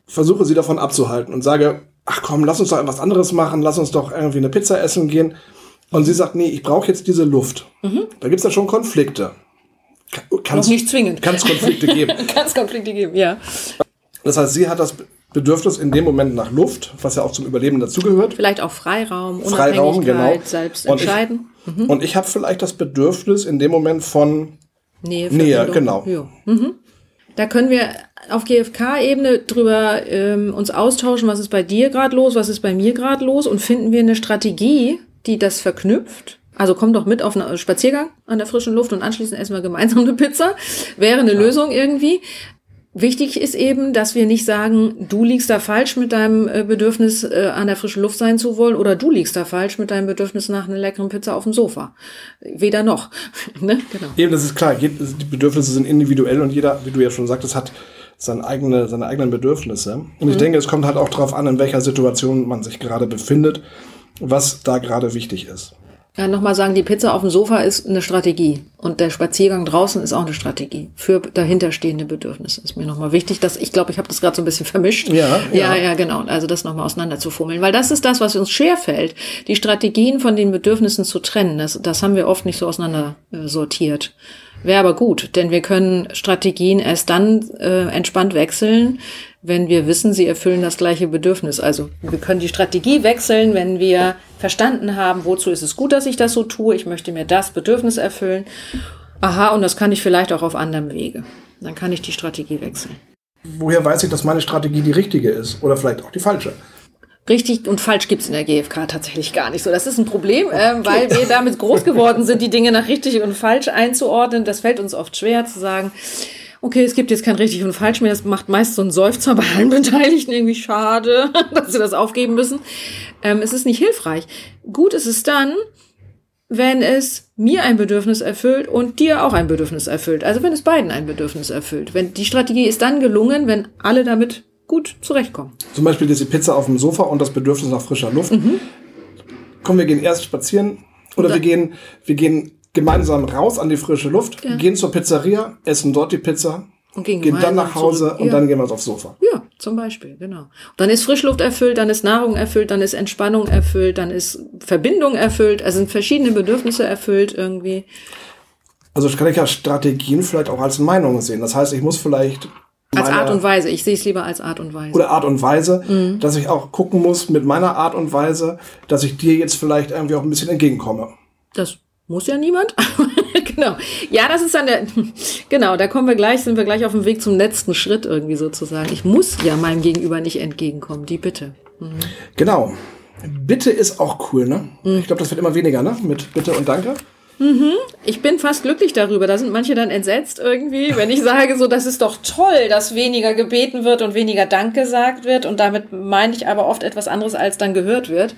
versuche sie davon abzuhalten und sage, ach komm, lass uns doch etwas anderes machen, lass uns doch irgendwie eine Pizza essen gehen. Und sie sagt, nee, ich brauche jetzt diese Luft. Mhm. Da gibt es ja schon Konflikte. Kann's, Noch nicht zwingend. Kann es Konflikte geben. kann es Konflikte geben, ja. Das heißt, sie hat das Bedürfnis in dem Moment nach Luft, was ja auch zum Überleben dazugehört. Vielleicht auch Freiraum, Freiraum, genau. selbst entscheiden. Und ich, mhm. Und ich habe vielleicht das Bedürfnis in dem Moment von Nähe, Nähe genau. Ja. Mhm. Da können wir auf GfK-Ebene drüber ähm, uns austauschen, was ist bei dir gerade los, was ist bei mir gerade los und finden wir eine Strategie, die das verknüpft. Also komm doch mit auf einen Spaziergang an der frischen Luft und anschließend essen wir gemeinsam eine Pizza. Wäre eine ja. Lösung irgendwie. Wichtig ist eben, dass wir nicht sagen, du liegst da falsch mit deinem äh, Bedürfnis, äh, an der frischen Luft sein zu wollen, oder du liegst da falsch mit deinem Bedürfnis nach einer leckeren Pizza auf dem Sofa. Weder noch. ne? genau. Eben, das ist klar. Die Bedürfnisse sind individuell und jeder, wie du ja schon sagtest, hat seine, eigene, seine eigenen Bedürfnisse. Und ich mhm. denke, es kommt halt auch darauf an, in welcher Situation man sich gerade befindet, was da gerade wichtig ist. Ja, nochmal sagen, die Pizza auf dem Sofa ist eine Strategie und der Spaziergang draußen ist auch eine Strategie für dahinterstehende Bedürfnisse. Ist mir nochmal wichtig, dass ich glaube, ich habe das gerade so ein bisschen vermischt. Ja, ja, ja. ja, genau. Also das nochmal auseinander zu fummeln, weil das ist das, was uns schwerfällt, die Strategien von den Bedürfnissen zu trennen. Das, das haben wir oft nicht so auseinander äh, sortiert. Wäre aber gut, denn wir können Strategien erst dann äh, entspannt wechseln, wenn wir wissen, sie erfüllen das gleiche Bedürfnis. Also wir können die Strategie wechseln, wenn wir verstanden haben, wozu ist es gut, dass ich das so tue. Ich möchte mir das Bedürfnis erfüllen. Aha, und das kann ich vielleicht auch auf anderem Wege. Dann kann ich die Strategie wechseln. Woher weiß ich, dass meine Strategie die richtige ist? Oder vielleicht auch die falsche? Richtig und falsch gibt's in der GfK tatsächlich gar nicht so. Das ist ein Problem, äh, weil wir damit groß geworden sind, die Dinge nach richtig und falsch einzuordnen. Das fällt uns oft schwer zu sagen, okay, es gibt jetzt kein richtig und falsch mehr. Das macht meist so ein Seufzer bei allen Beteiligten irgendwie schade, dass sie das aufgeben müssen. Ähm, es ist nicht hilfreich. Gut ist es dann, wenn es mir ein Bedürfnis erfüllt und dir auch ein Bedürfnis erfüllt. Also wenn es beiden ein Bedürfnis erfüllt. Wenn die Strategie ist dann gelungen, wenn alle damit gut zurechtkommen. Zum Beispiel diese Pizza auf dem Sofa und das Bedürfnis nach frischer Luft. Komm, wir gehen erst spazieren oder wir gehen, wir gehen gemeinsam raus an die frische Luft, gehen zur Pizzeria, essen dort die Pizza, Und gehen gehen dann nach Hause zurück. und Ja. dann gehen wir aufs Sofa. Ja, zum Beispiel, genau. Und dann ist Frischluft erfüllt, dann ist Nahrung erfüllt, dann ist Entspannung erfüllt, dann ist Verbindung erfüllt, also sind verschiedene Bedürfnisse erfüllt irgendwie. Also kann ich ja Strategien vielleicht auch als Meinung sehen. Das heißt, ich muss vielleicht Als Art und Weise. Ich sehe es lieber als Art und Weise. oder Art und Weise, Mhm. dass ich auch gucken muss mit meiner Art und Weise, dass ich dir jetzt vielleicht irgendwie auch ein bisschen entgegenkomme. Das muss ja niemand. genau. Ja, das ist dann der, genau, da kommen wir gleich, sind wir gleich auf dem Weg zum letzten Schritt irgendwie sozusagen. Ich muss ja meinem Gegenüber nicht entgegenkommen, die Bitte. Genau. Bitte ist auch cool, ne? Mhm. Ich glaube, das wird immer weniger, ne? Mit Bitte und Danke. Ich bin fast glücklich darüber. Da sind manche dann entsetzt irgendwie, wenn ich sage, so, das ist doch toll, dass weniger gebeten wird und weniger Dank gesagt wird. Und damit meine ich aber oft etwas anderes, als dann gehört wird.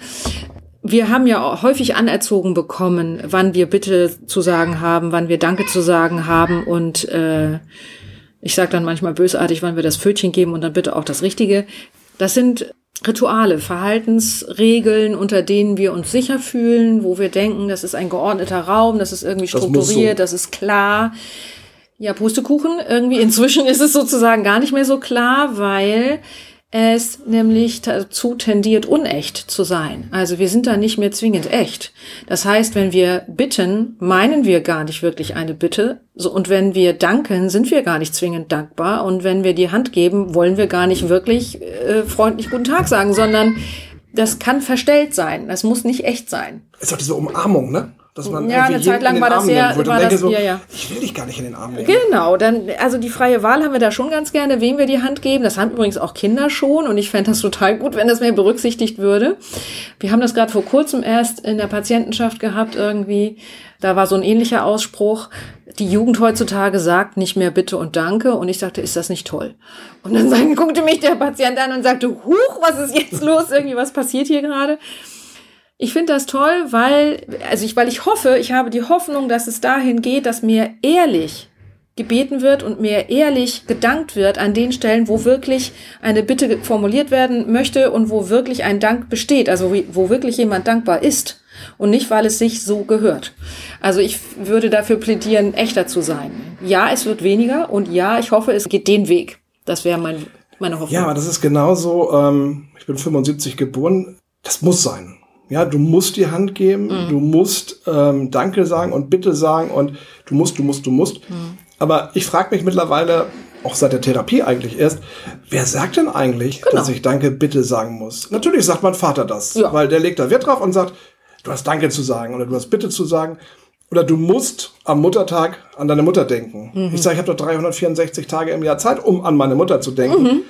Wir haben ja häufig anerzogen bekommen, wann wir Bitte zu sagen haben, wann wir Danke zu sagen haben. Und äh, ich sage dann manchmal bösartig, wann wir das Pfötchen geben und dann bitte auch das Richtige. Das sind Rituale, Verhaltensregeln, unter denen wir uns sicher fühlen, wo wir denken, das ist ein geordneter Raum, das ist irgendwie Das strukturiert, so. das ist klar. Ja, Pustekuchen. Irgendwie inzwischen ist es sozusagen gar nicht mehr so klar, weil es nämlich dazu tendiert, unecht zu sein. Also wir sind da nicht mehr zwingend echt. Das heißt, wenn wir bitten, meinen wir gar nicht wirklich eine Bitte. So, und wenn wir danken, sind wir gar nicht zwingend dankbar. Und wenn wir die Hand geben, wollen wir gar nicht wirklich äh, freundlich Guten Tag sagen, sondern das kann verstellt sein. Das muss nicht echt sein. Ist doch diese Umarmung, ne? Dass man Ja, eine Zeit lang war das würde. war Und denke das- so, ja, ja. ich will dich gar nicht in den Arm nehmen. Genau, dann, also die freie Wahl haben wir da schon ganz gerne, wem wir die Hand geben. Das haben übrigens auch Kinder schon und ich fände das total gut, wenn das mehr berücksichtigt würde. Wir haben das gerade vor kurzem erst in der Patientenschaft gehabt irgendwie. Da war so ein ähnlicher Ausspruch. Die Jugend heutzutage sagt nicht mehr Bitte und Danke. Und ich sagte, ist das nicht toll? Und dann guckte mich der Patient an und sagte, Huch, was ist jetzt los? Irgendwie, was passiert hier gerade? Ich finde das toll, weil, also ich, weil ich hoffe, ich habe die Hoffnung, dass es dahin geht, dass mir ehrlich gebeten wird und mir ehrlich gedankt wird an den Stellen, wo wirklich eine Bitte formuliert werden möchte und wo wirklich ein Dank besteht, also wo wirklich jemand dankbar ist und nicht, weil es sich so gehört. Also ich würde dafür plädieren, echter zu sein. Ja, es wird weniger und ja, ich hoffe, es geht den Weg. Das wäre mein, meine Hoffnung. Ja, aber das ist genauso, ähm, ich bin 75 geboren, das muss sein. Ja, du musst die Hand geben, Mhm. du musst ähm, Danke sagen und Bitte sagen und du musst, du musst, du musst. Mhm. Aber ich frage mich mittlerweile, auch seit der Therapie eigentlich erst, wer sagt denn eigentlich, Genau. dass ich Danke, Bitte sagen muss? Natürlich sagt mein Vater das, Ja. weil der legt da Wert drauf und sagt, du hast Danke zu sagen oder du hast Bitte zu sagen. Oder du musst am Muttertag an deine Mutter denken. Mhm. Ich sage, ich habe doch 364 Tage im Jahr Zeit, um an meine Mutter zu denken Mhm.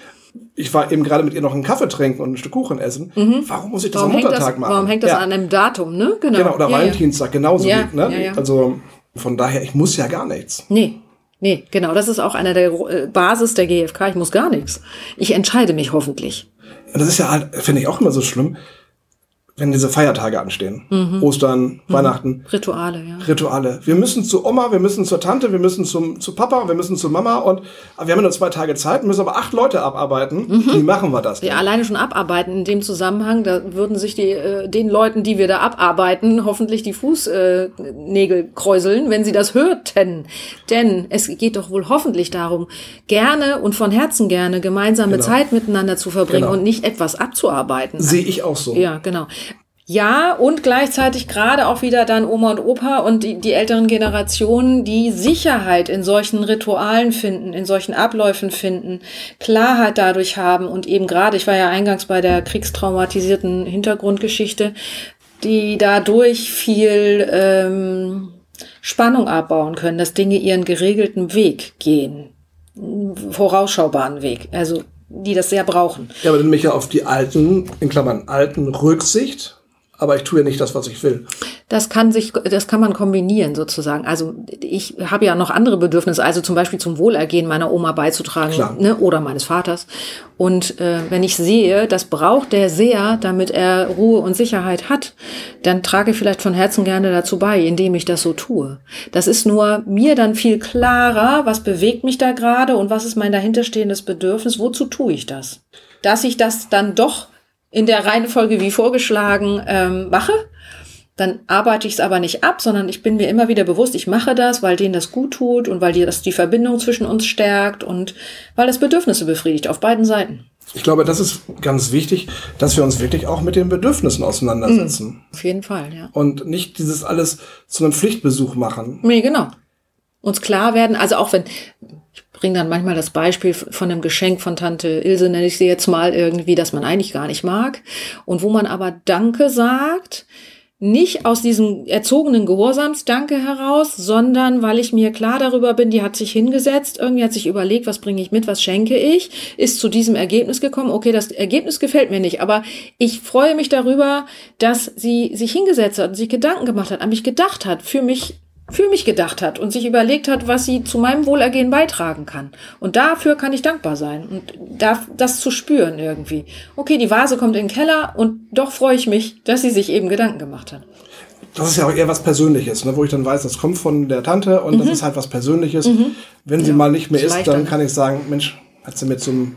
Ich war eben gerade mit ihr noch einen Kaffee trinken und ein Stück Kuchen essen. Warum muss ich das Mhm. warum, am hängt das, Muttertag machen? warum hängt das ja, an einem Datum, ne? Genau. Genau, oder Ja. Valentinstag, genauso. Ja, wie, ne? Also von daher, ich muss ja gar nichts. Nee, nee, genau. Das ist auch einer der äh, Basis der GfK. Ich muss gar nichts. Ich entscheide mich hoffentlich. Und das ist ja halt, finde ich auch immer so schlimm. Wenn diese Feiertage anstehen. Ostern, Mhm. Weihnachten. Rituale, ja. Rituale. Wir müssen zu Oma, wir müssen zur Tante, wir müssen zum, zu Papa, wir müssen zu Mama und aber wir haben nur zwei Tage Zeit, müssen aber acht Leute abarbeiten. Wie machen wir das? denn? Mhm. Ja, alleine schon abarbeiten in dem Zusammenhang, da würden sich die, äh, den Leuten, die wir da abarbeiten, hoffentlich die Fußnägel äh, kräuseln, wenn sie das hörten. Denn es geht doch wohl hoffentlich darum, gerne und von Herzen gerne gemeinsame Genau. Zeit miteinander zu verbringen Genau. und nicht etwas abzuarbeiten. Sehe ich auch so. Ja, genau. Ja, und gleichzeitig gerade auch wieder dann Oma und Opa und die, die älteren Generationen, die Sicherheit in solchen Ritualen finden, in solchen Abläufen finden, Klarheit dadurch haben und eben gerade, ich war ja eingangs bei der kriegstraumatisierten Hintergrundgeschichte, die dadurch viel ähm, Spannung abbauen können, dass Dinge ihren geregelten Weg gehen, vorausschaubaren Weg, also die das sehr brauchen. Ja, aber dann mich ja auf die alten, in Klammern, alten Rücksicht. Aber ich tue ja nicht das, was ich will. Das kann sich, das kann man kombinieren sozusagen. Also ich habe ja noch andere Bedürfnisse, also zum Beispiel zum Wohlergehen meiner Oma beizutragen Klar. ne, oder meines Vaters. Und äh, wenn ich sehe, das braucht der sehr, damit er Ruhe und Sicherheit hat, dann trage ich vielleicht von Herzen gerne dazu bei, indem ich das so tue. Das ist nur mir dann viel klarer, was bewegt mich da gerade und was ist mein dahinterstehendes Bedürfnis, wozu tue ich das? Dass ich das dann doch in der Reihenfolge wie vorgeschlagen ähm, mache, dann arbeite ich es aber nicht ab, sondern ich bin mir immer wieder bewusst, ich mache das, weil denen das gut tut und weil die, das die Verbindung zwischen uns stärkt und weil das Bedürfnisse befriedigt auf beiden Seiten. Ich glaube, das ist ganz wichtig, dass wir uns wirklich auch mit den Bedürfnissen auseinandersetzen. Auf jeden Fall, ja. Und nicht dieses alles zu einem Pflichtbesuch machen. Nee, genau. Uns klar werden, also auch wenn, ich bringe dann manchmal das Beispiel von einem Geschenk von Tante Ilse, nenne ich sie jetzt mal irgendwie, das man eigentlich gar nicht mag. Und wo man aber Danke sagt, nicht aus diesem erzogenen Gehorsamsdanke heraus, sondern weil ich mir klar darüber bin, die hat sich hingesetzt, irgendwie hat sich überlegt, was bringe ich mit, was schenke ich, ist zu diesem Ergebnis gekommen, okay, das Ergebnis gefällt mir nicht, aber ich freue mich darüber, dass sie sich hingesetzt hat und sich Gedanken gemacht hat, an mich gedacht hat, für mich für mich gedacht hat und sich überlegt hat, was sie zu meinem Wohlergehen beitragen kann. Und dafür kann ich dankbar sein und darf das zu spüren irgendwie. Okay, die Vase kommt in den Keller und doch freue ich mich, dass sie sich eben Gedanken gemacht hat. Das ist ja auch eher was Persönliches, ne? wo ich dann weiß, das kommt von der Tante und das ist halt was Persönliches. Wenn sie mal nicht mehr ist dann kann ich sagen, Mensch, hat sie mir zum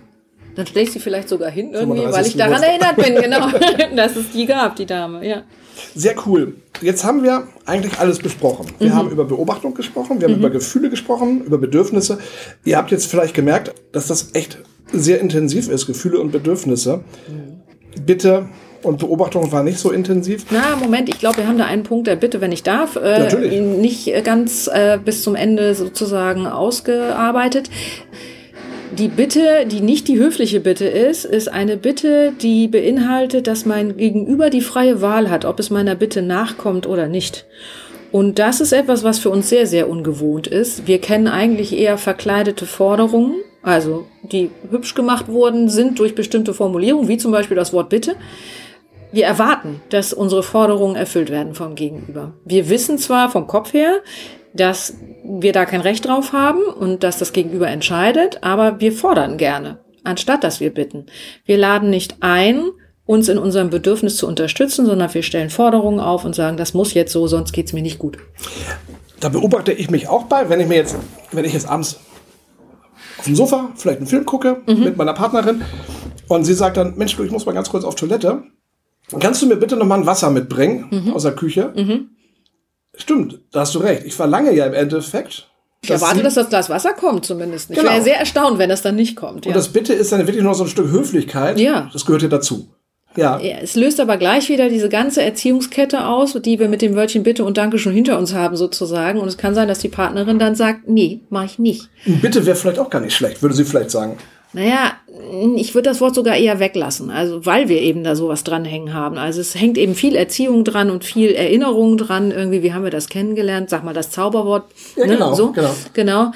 Dann stelle ich sie vielleicht sogar hin irgendwie, weil 35. ich daran erinnert bin, genau, dass es die gab, die Dame, ja. Sehr cool. Jetzt haben wir eigentlich alles besprochen. Wir haben über Beobachtung gesprochen, wir haben über Gefühle gesprochen, über Bedürfnisse. Ihr habt jetzt vielleicht gemerkt, dass das echt sehr intensiv ist, Gefühle und Bedürfnisse. Bitte und Beobachtung war nicht so intensiv. Na, Moment, ich glaube, wir haben da einen Punkt der Bitte, wenn ich darf, äh, Natürlich. nicht äh, ganz äh, bis zum Ende sozusagen ausgearbeitet. Die Bitte, die nicht die höfliche Bitte ist, ist eine Bitte, die beinhaltet, dass mein Gegenüber die freie Wahl hat, ob es meiner Bitte nachkommt oder nicht. Und das ist etwas, was für uns sehr, sehr ungewohnt ist. Wir kennen eigentlich eher verkleidete Forderungen, also die hübsch gemacht wurden, sind durch bestimmte Formulierungen, wie zum Beispiel das Wort Bitte. Wir erwarten, dass unsere Forderungen erfüllt werden vom Gegenüber. Wir wissen zwar vom Kopf her, dass wir da kein Recht drauf haben und dass das Gegenüber entscheidet, aber wir fordern gerne, anstatt dass wir bitten. Wir laden nicht ein, uns in unserem Bedürfnis zu unterstützen, sondern wir stellen Forderungen auf und sagen, das muss jetzt so, sonst geht's mir nicht gut. Da beobachte ich mich auch bei, wenn ich mir jetzt, wenn ich jetzt abends auf dem Sofa vielleicht einen Film gucke mit meiner Partnerin und sie sagt dann, Mensch, du, ich muss mal ganz kurz auf Toilette. Kannst du mir bitte noch mal ein Wasser mitbringen aus der Küche? Stimmt, da hast du recht. Ich verlange ja im Endeffekt. Ich erwarte, sie- dass das Glas Wasser kommt zumindest. Ich Genau. wäre sehr erstaunt, wenn das dann nicht kommt. Ja. Und das Bitte ist dann wirklich nur so ein Stück Höflichkeit. Ja. Das gehört ja dazu. Ja. Es löst aber gleich wieder diese ganze Erziehungskette aus, die wir mit dem Wörtchen Bitte und Danke schon hinter uns haben sozusagen. Und es kann sein, dass die Partnerin dann sagt, nee, mach ich nicht. Bitte wäre vielleicht auch gar nicht schlecht, würde sie vielleicht sagen. Naja, ich würde das Wort sogar eher weglassen, also weil wir eben da sowas dranhängen haben. Also es hängt eben viel Erziehung dran und viel Erinnerung dran. Irgendwie, wie haben wir das kennengelernt? Sag mal das Zauberwort. Ja, genau, so. genau. genau.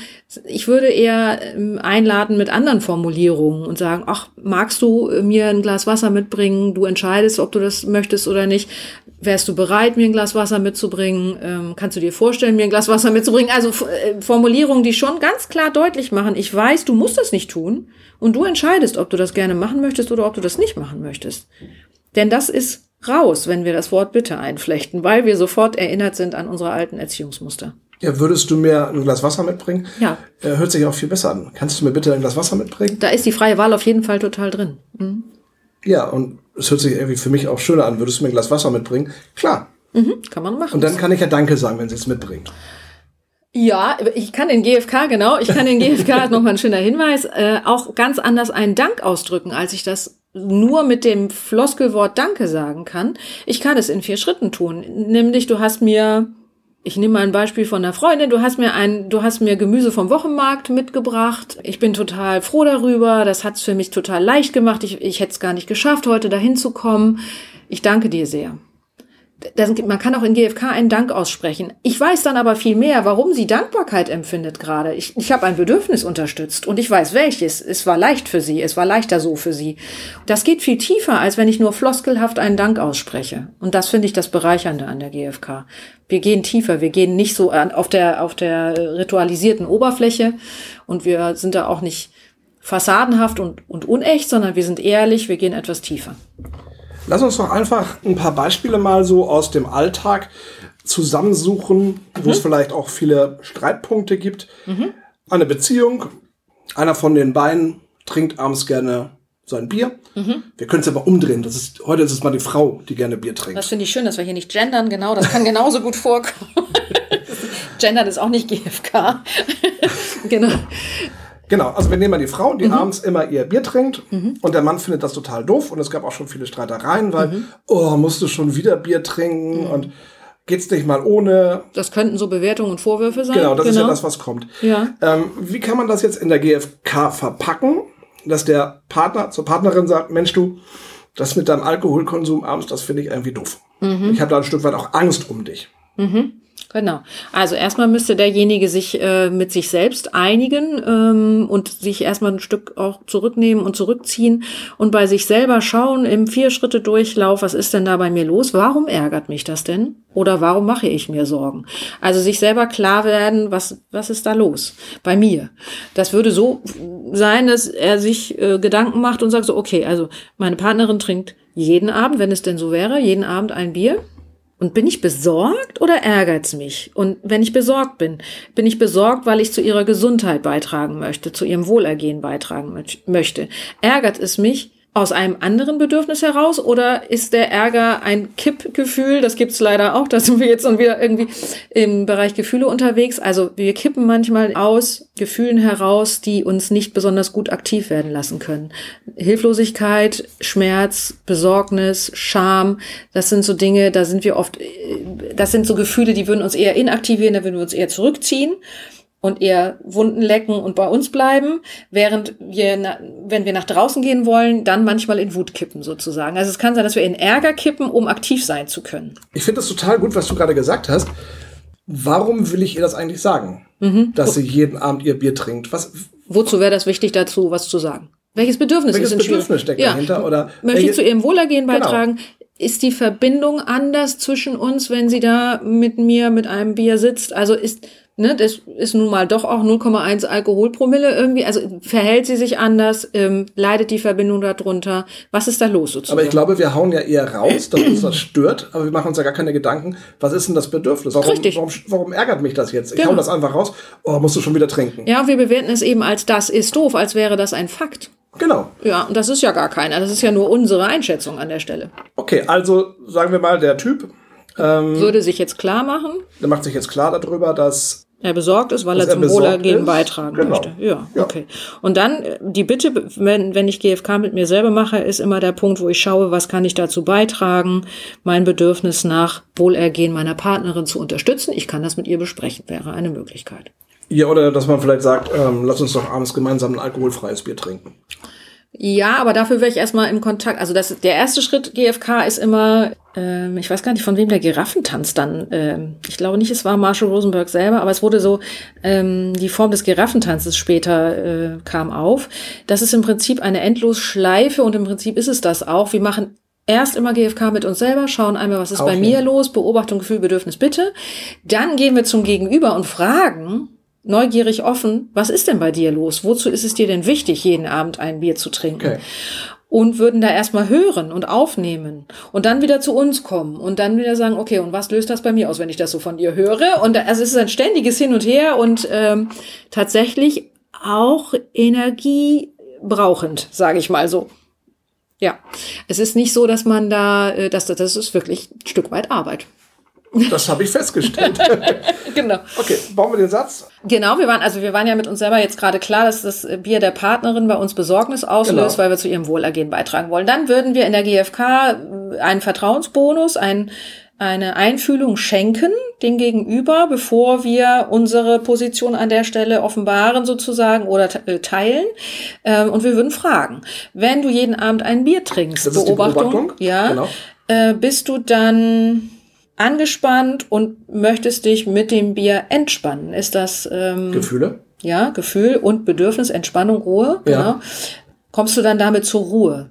Ich würde eher ähm, einladen mit anderen Formulierungen und sagen, ach, magst du äh, mir ein Glas Wasser mitbringen? Du entscheidest, ob du das möchtest oder nicht. Wärst du bereit, mir ein Glas Wasser mitzubringen? Ähm, kannst du dir vorstellen, mir ein Glas Wasser mitzubringen? Also äh, Formulierungen, die schon ganz klar deutlich machen, ich weiß, du musst das nicht tun und du entscheidest, ob du das gerne machen möchtest oder ob du das nicht machen möchtest. Denn das ist raus, wenn wir das Wort Bitte einflechten, weil wir sofort erinnert sind an unsere alten Erziehungsmuster. Ja, würdest du mir ein Glas Wasser mitbringen? Ja. Äh, hört sich auch viel besser an. Kannst du mir bitte ein Glas Wasser mitbringen? Da ist die freie Wahl auf jeden Fall total drin. Mhm. Ja, und es hört sich irgendwie für mich auch schöner an. Würdest du mir ein Glas Wasser mitbringen? Klar. Mhm, kann man machen. Und dann kann ich ja Danke sagen, wenn sie es mitbringt. Ja, ich kann den GFK, genau, ich kann den GFK, nochmal ein schöner Hinweis, äh, auch ganz anders einen Dank ausdrücken, als ich das nur mit dem Floskelwort Danke sagen kann. Ich kann es in vier Schritten tun. Nämlich, du hast mir, ich nehme mal ein Beispiel von einer Freundin, du hast mir ein, du hast mir Gemüse vom Wochenmarkt mitgebracht. Ich bin total froh darüber. Das hat's für mich total leicht gemacht. Ich, ich hätte es gar nicht geschafft, heute dahin zu kommen. Ich danke dir sehr man kann auch in GFK einen Dank aussprechen. Ich weiß dann aber viel mehr, warum sie Dankbarkeit empfindet gerade. Ich, ich habe ein Bedürfnis unterstützt und ich weiß welches. Es war leicht für sie, es war leichter so für sie. Das geht viel tiefer, als wenn ich nur floskelhaft einen Dank ausspreche. Und das finde ich das Bereichernde an der GFK. Wir gehen tiefer, wir gehen nicht so auf der, auf der ritualisierten Oberfläche und wir sind da auch nicht fassadenhaft und, und unecht, sondern wir sind ehrlich, wir gehen etwas tiefer. Lass uns doch einfach ein paar Beispiele mal so aus dem Alltag zusammensuchen, wo es mhm. vielleicht auch viele Streitpunkte gibt. Mhm. Eine Beziehung, einer von den beiden trinkt abends gerne sein Bier. Mhm. Wir können es aber umdrehen. Das ist, heute ist es mal die Frau, die gerne Bier trinkt. Das finde ich schön, dass wir hier nicht gendern, genau. Das kann genauso gut vorkommen. gendern ist auch nicht GFK. genau. Genau, also wir nehmen mal die Frau, die mhm. abends immer ihr Bier trinkt mhm. und der Mann findet das total doof und es gab auch schon viele Streitereien, weil, mhm. oh, musst du schon wieder Bier trinken mhm. und geht's nicht mal ohne. Das könnten so Bewertungen und Vorwürfe sein. Genau, das genau. ist ja genau. das, was kommt. Ja. Ähm, wie kann man das jetzt in der GfK verpacken, dass der Partner zur Partnerin sagt, Mensch, du, das mit deinem Alkoholkonsum abends, das finde ich irgendwie doof. Mhm. Ich habe da ein Stück weit auch Angst um dich. Mhm. Genau. Also erstmal müsste derjenige sich äh, mit sich selbst einigen ähm, und sich erstmal ein Stück auch zurücknehmen und zurückziehen und bei sich selber schauen im Vier-Schritte-Durchlauf, was ist denn da bei mir los? Warum ärgert mich das denn? Oder warum mache ich mir Sorgen? Also sich selber klar werden, was, was ist da los bei mir? Das würde so sein, dass er sich äh, Gedanken macht und sagt so, okay, also meine Partnerin trinkt jeden Abend, wenn es denn so wäre, jeden Abend ein Bier und bin ich besorgt oder ärgert's mich? Und wenn ich besorgt bin, bin ich besorgt, weil ich zu ihrer Gesundheit beitragen möchte, zu ihrem Wohlergehen beitragen möchte. Ärgert es mich, aus einem anderen Bedürfnis heraus oder ist der Ärger ein Kippgefühl? Das gibt's leider auch. Da sind wir jetzt schon wieder irgendwie im Bereich Gefühle unterwegs. Also wir kippen manchmal aus Gefühlen heraus, die uns nicht besonders gut aktiv werden lassen können. Hilflosigkeit, Schmerz, Besorgnis, Scham, das sind so Dinge, da sind wir oft, das sind so Gefühle, die würden uns eher inaktivieren, da würden wir uns eher zurückziehen und eher Wunden lecken und bei uns bleiben, während wir, wenn wir nach draußen gehen wollen, dann manchmal in Wut kippen sozusagen. Also es kann sein, dass wir in Ärger kippen, um aktiv sein zu können. Ich finde das total gut, was du gerade gesagt hast. Warum will ich ihr das eigentlich sagen, mhm. dass sie jeden Abend ihr Bier trinkt? Was? Wozu wäre das wichtig dazu, was zu sagen? Welches Bedürfnis Welches ist Bedürfnis steckt ja. dahinter? Oder möchte ich zu ihrem Wohlergehen genau. beitragen? Genau. Ist die Verbindung anders zwischen uns, wenn sie da mit mir mit einem Bier sitzt? Also ist ne, das ist nun mal doch auch 0,1 Alkoholpromille irgendwie, also verhält sie sich anders, ähm, leidet die Verbindung darunter, was ist da los sozusagen? Aber ich glaube, wir hauen ja eher raus, dass uns das stört, aber wir machen uns ja gar keine Gedanken, was ist denn das Bedürfnis? Warum, Richtig. warum, warum ärgert mich das jetzt? Ich genau. hau das einfach raus, oh, musst du schon wieder trinken. Ja, wir bewerten es eben als das ist doof, als wäre das ein Fakt. Genau. Ja, und das ist ja gar keiner, das ist ja nur unsere Einschätzung an der Stelle. Okay, also sagen wir mal, der Typ ähm, würde sich jetzt klar machen. Der macht sich jetzt klar darüber, dass er besorgt ist, weil er zum Wohlergehen beitragen genau. möchte. Ja, ja, okay. Und dann äh, die Bitte, wenn, wenn ich GFK mit mir selber mache, ist immer der Punkt, wo ich schaue, was kann ich dazu beitragen, mein Bedürfnis nach Wohlergehen meiner Partnerin zu unterstützen. Ich kann das mit ihr besprechen, wäre eine Möglichkeit. Ja, oder dass man vielleicht sagt, ähm, lass uns doch abends gemeinsam ein alkoholfreies Bier trinken. Ja, aber dafür wäre ich erstmal im Kontakt. Also das, der erste Schritt GFK ist immer, ähm, ich weiß gar nicht, von wem der Giraffentanz dann. Ähm, ich glaube nicht, es war Marshall Rosenberg selber, aber es wurde so, ähm, die Form des Giraffentanzes später äh, kam auf. Das ist im Prinzip eine Endlosschleife und im Prinzip ist es das auch. Wir machen erst immer GFK mit uns selber, schauen einmal, was ist okay. bei mir los, Beobachtung, Gefühl, Bedürfnis, bitte. Dann gehen wir zum Gegenüber und fragen, neugierig offen, was ist denn bei dir los? Wozu ist es dir denn wichtig, jeden Abend ein Bier zu trinken? Okay. und würden da erstmal hören und aufnehmen und dann wieder zu uns kommen und dann wieder sagen, okay, und was löst das bei mir aus, wenn ich das so von dir höre? Und also es ist ein ständiges Hin und Her und ähm, tatsächlich auch energiebrauchend, sage ich mal so. Ja, es ist nicht so, dass man da, äh, dass das ist wirklich ein Stück weit Arbeit. Das habe ich festgestellt. genau. Okay, bauen wir den Satz. Genau, wir waren, also wir waren ja mit uns selber jetzt gerade klar, dass das Bier der Partnerin bei uns Besorgnis auslöst, Genau. weil wir zu ihrem Wohlergehen beitragen wollen. Dann würden wir in der GfK einen Vertrauensbonus, ein, eine Einfühlung schenken dem Gegenüber, bevor wir unsere Position an der Stelle offenbaren sozusagen oder äh, teilen. Ähm, und wir würden fragen, wenn du jeden Abend ein Bier trinkst, Das die Beobachtung. ja, Genau. äh, bist du dann angespannt und möchtest dich mit dem Bier entspannen? Ist das ähm, Gefühle. ja Gefühl und Bedürfnis, Entspannung, Ruhe? Ja. Genau. Kommst du dann damit zur Ruhe?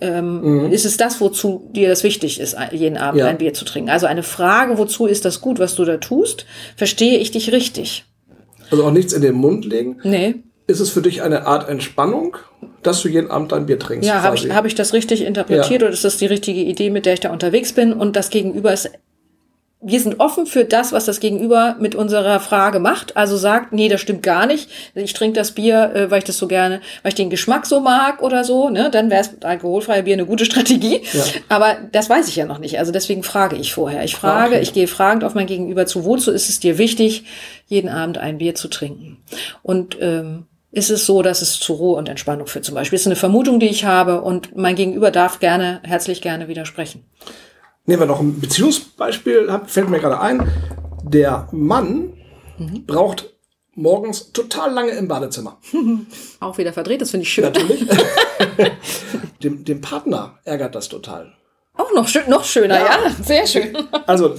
Ähm, Ist es das, wozu dir das wichtig ist, jeden Abend Mhm. Ja. ein Bier zu trinken? Also eine Frage, wozu ist das gut, was du da tust? Verstehe ich dich richtig? Also auch nichts in den Mund legen. Nee. Ist es für dich eine Art Entspannung, dass du jeden Abend dein Bier trinkst? Ja, habe ich, hab ich das richtig interpretiert Ja. oder ist das die richtige Idee, mit der ich da unterwegs bin? Und das Gegenüber ist, wir sind offen für das, was das Gegenüber mit unserer Frage macht. Also sagt, nee, das stimmt gar nicht. Ich trinke das Bier, äh, weil ich das so gerne, weil ich den Geschmack so mag oder so. Ne? Dann wäre es alkoholfreie Bier eine gute Strategie. Ja. Aber das weiß ich ja noch nicht. Also deswegen frage ich vorher. Ich frage, okay. ich gehe fragend auf mein Gegenüber zu. Wozu ist es dir wichtig, jeden Abend ein Bier zu trinken? Und ähm, ist es so, dass es zu Ruhe und Entspannung führt zum Beispiel? Das ist eine Vermutung, die ich habe und mein Gegenüber darf gerne, herzlich gerne widersprechen. Nehmen wir noch ein Beziehungsbeispiel, fällt mir gerade ein. Der Mann Mhm. braucht morgens total lange im Badezimmer. Auch wieder verdreht, das finde ich schön. Natürlich. dem, dem Partner ärgert das total. Auch noch, schön, noch schöner, ja. Sehr schön. Also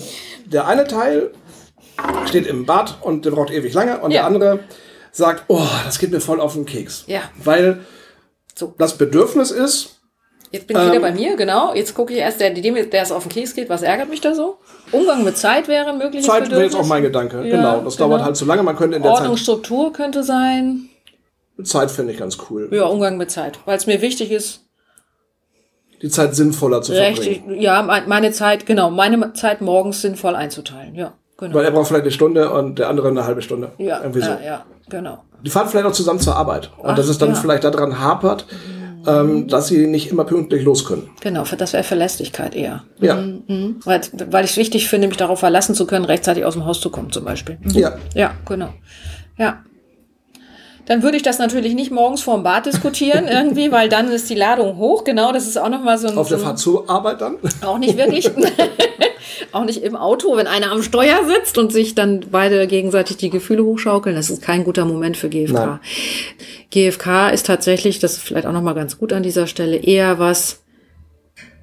der eine Teil steht im Bad und der braucht ewig lange und Ja. der andere sagt, oh, das geht mir voll auf den Keks. Ja. Weil So. das Bedürfnis ist, Jetzt bin ich wieder Ähm, bei mir, genau. Jetzt gucke ich erst, der, dem, der es auf den Keks geht, was ärgert mich da so? Umgang mit Zeit wäre ein mögliches Zeit wäre jetzt auch mein Gedanke. Ja, genau, das genau. dauert halt zu lange. Man könnte in der Ordnung, Zeit, Struktur könnte sein. Zeit finde ich ganz cool. Ja, Umgang mit Zeit. Weil es mir wichtig ist, Die Zeit sinnvoller zu richtig, verbringen. ja, mein- meine Zeit, genau, meine Zeit morgens sinnvoll einzuteilen. Ja, genau. Weil er braucht vielleicht eine Stunde und der andere eine halbe Stunde. ja, Irgendwie so. ja, ja, genau. Die fahren vielleicht auch zusammen zur Arbeit. Und Ach, dass es dann ja. vielleicht daran hapert, ähm, dass sie nicht immer pünktlich los können. Genau, das wäre Verlässlichkeit eher. Ja. Mhm. Weil, weil ich es wichtig finde, mich darauf verlassen zu können, rechtzeitig aus dem Haus zu kommen, zum Beispiel. Mhm. Ja. Ja, genau. Ja. Dann würde ich das natürlich nicht morgens vorm Bad diskutieren irgendwie, weil dann ist die Ladung hoch. Genau, das ist auch nochmal so ein. Auf der Fahrt zur Arbeit dann. auch nicht wirklich. auch nicht im Auto, wenn einer am Steuer sitzt und sich dann beide gegenseitig die Gefühle hochschaukeln. Das ist kein guter Moment für GFK. Nein. GFK ist tatsächlich, das ist vielleicht auch nochmal ganz gut an dieser Stelle, eher was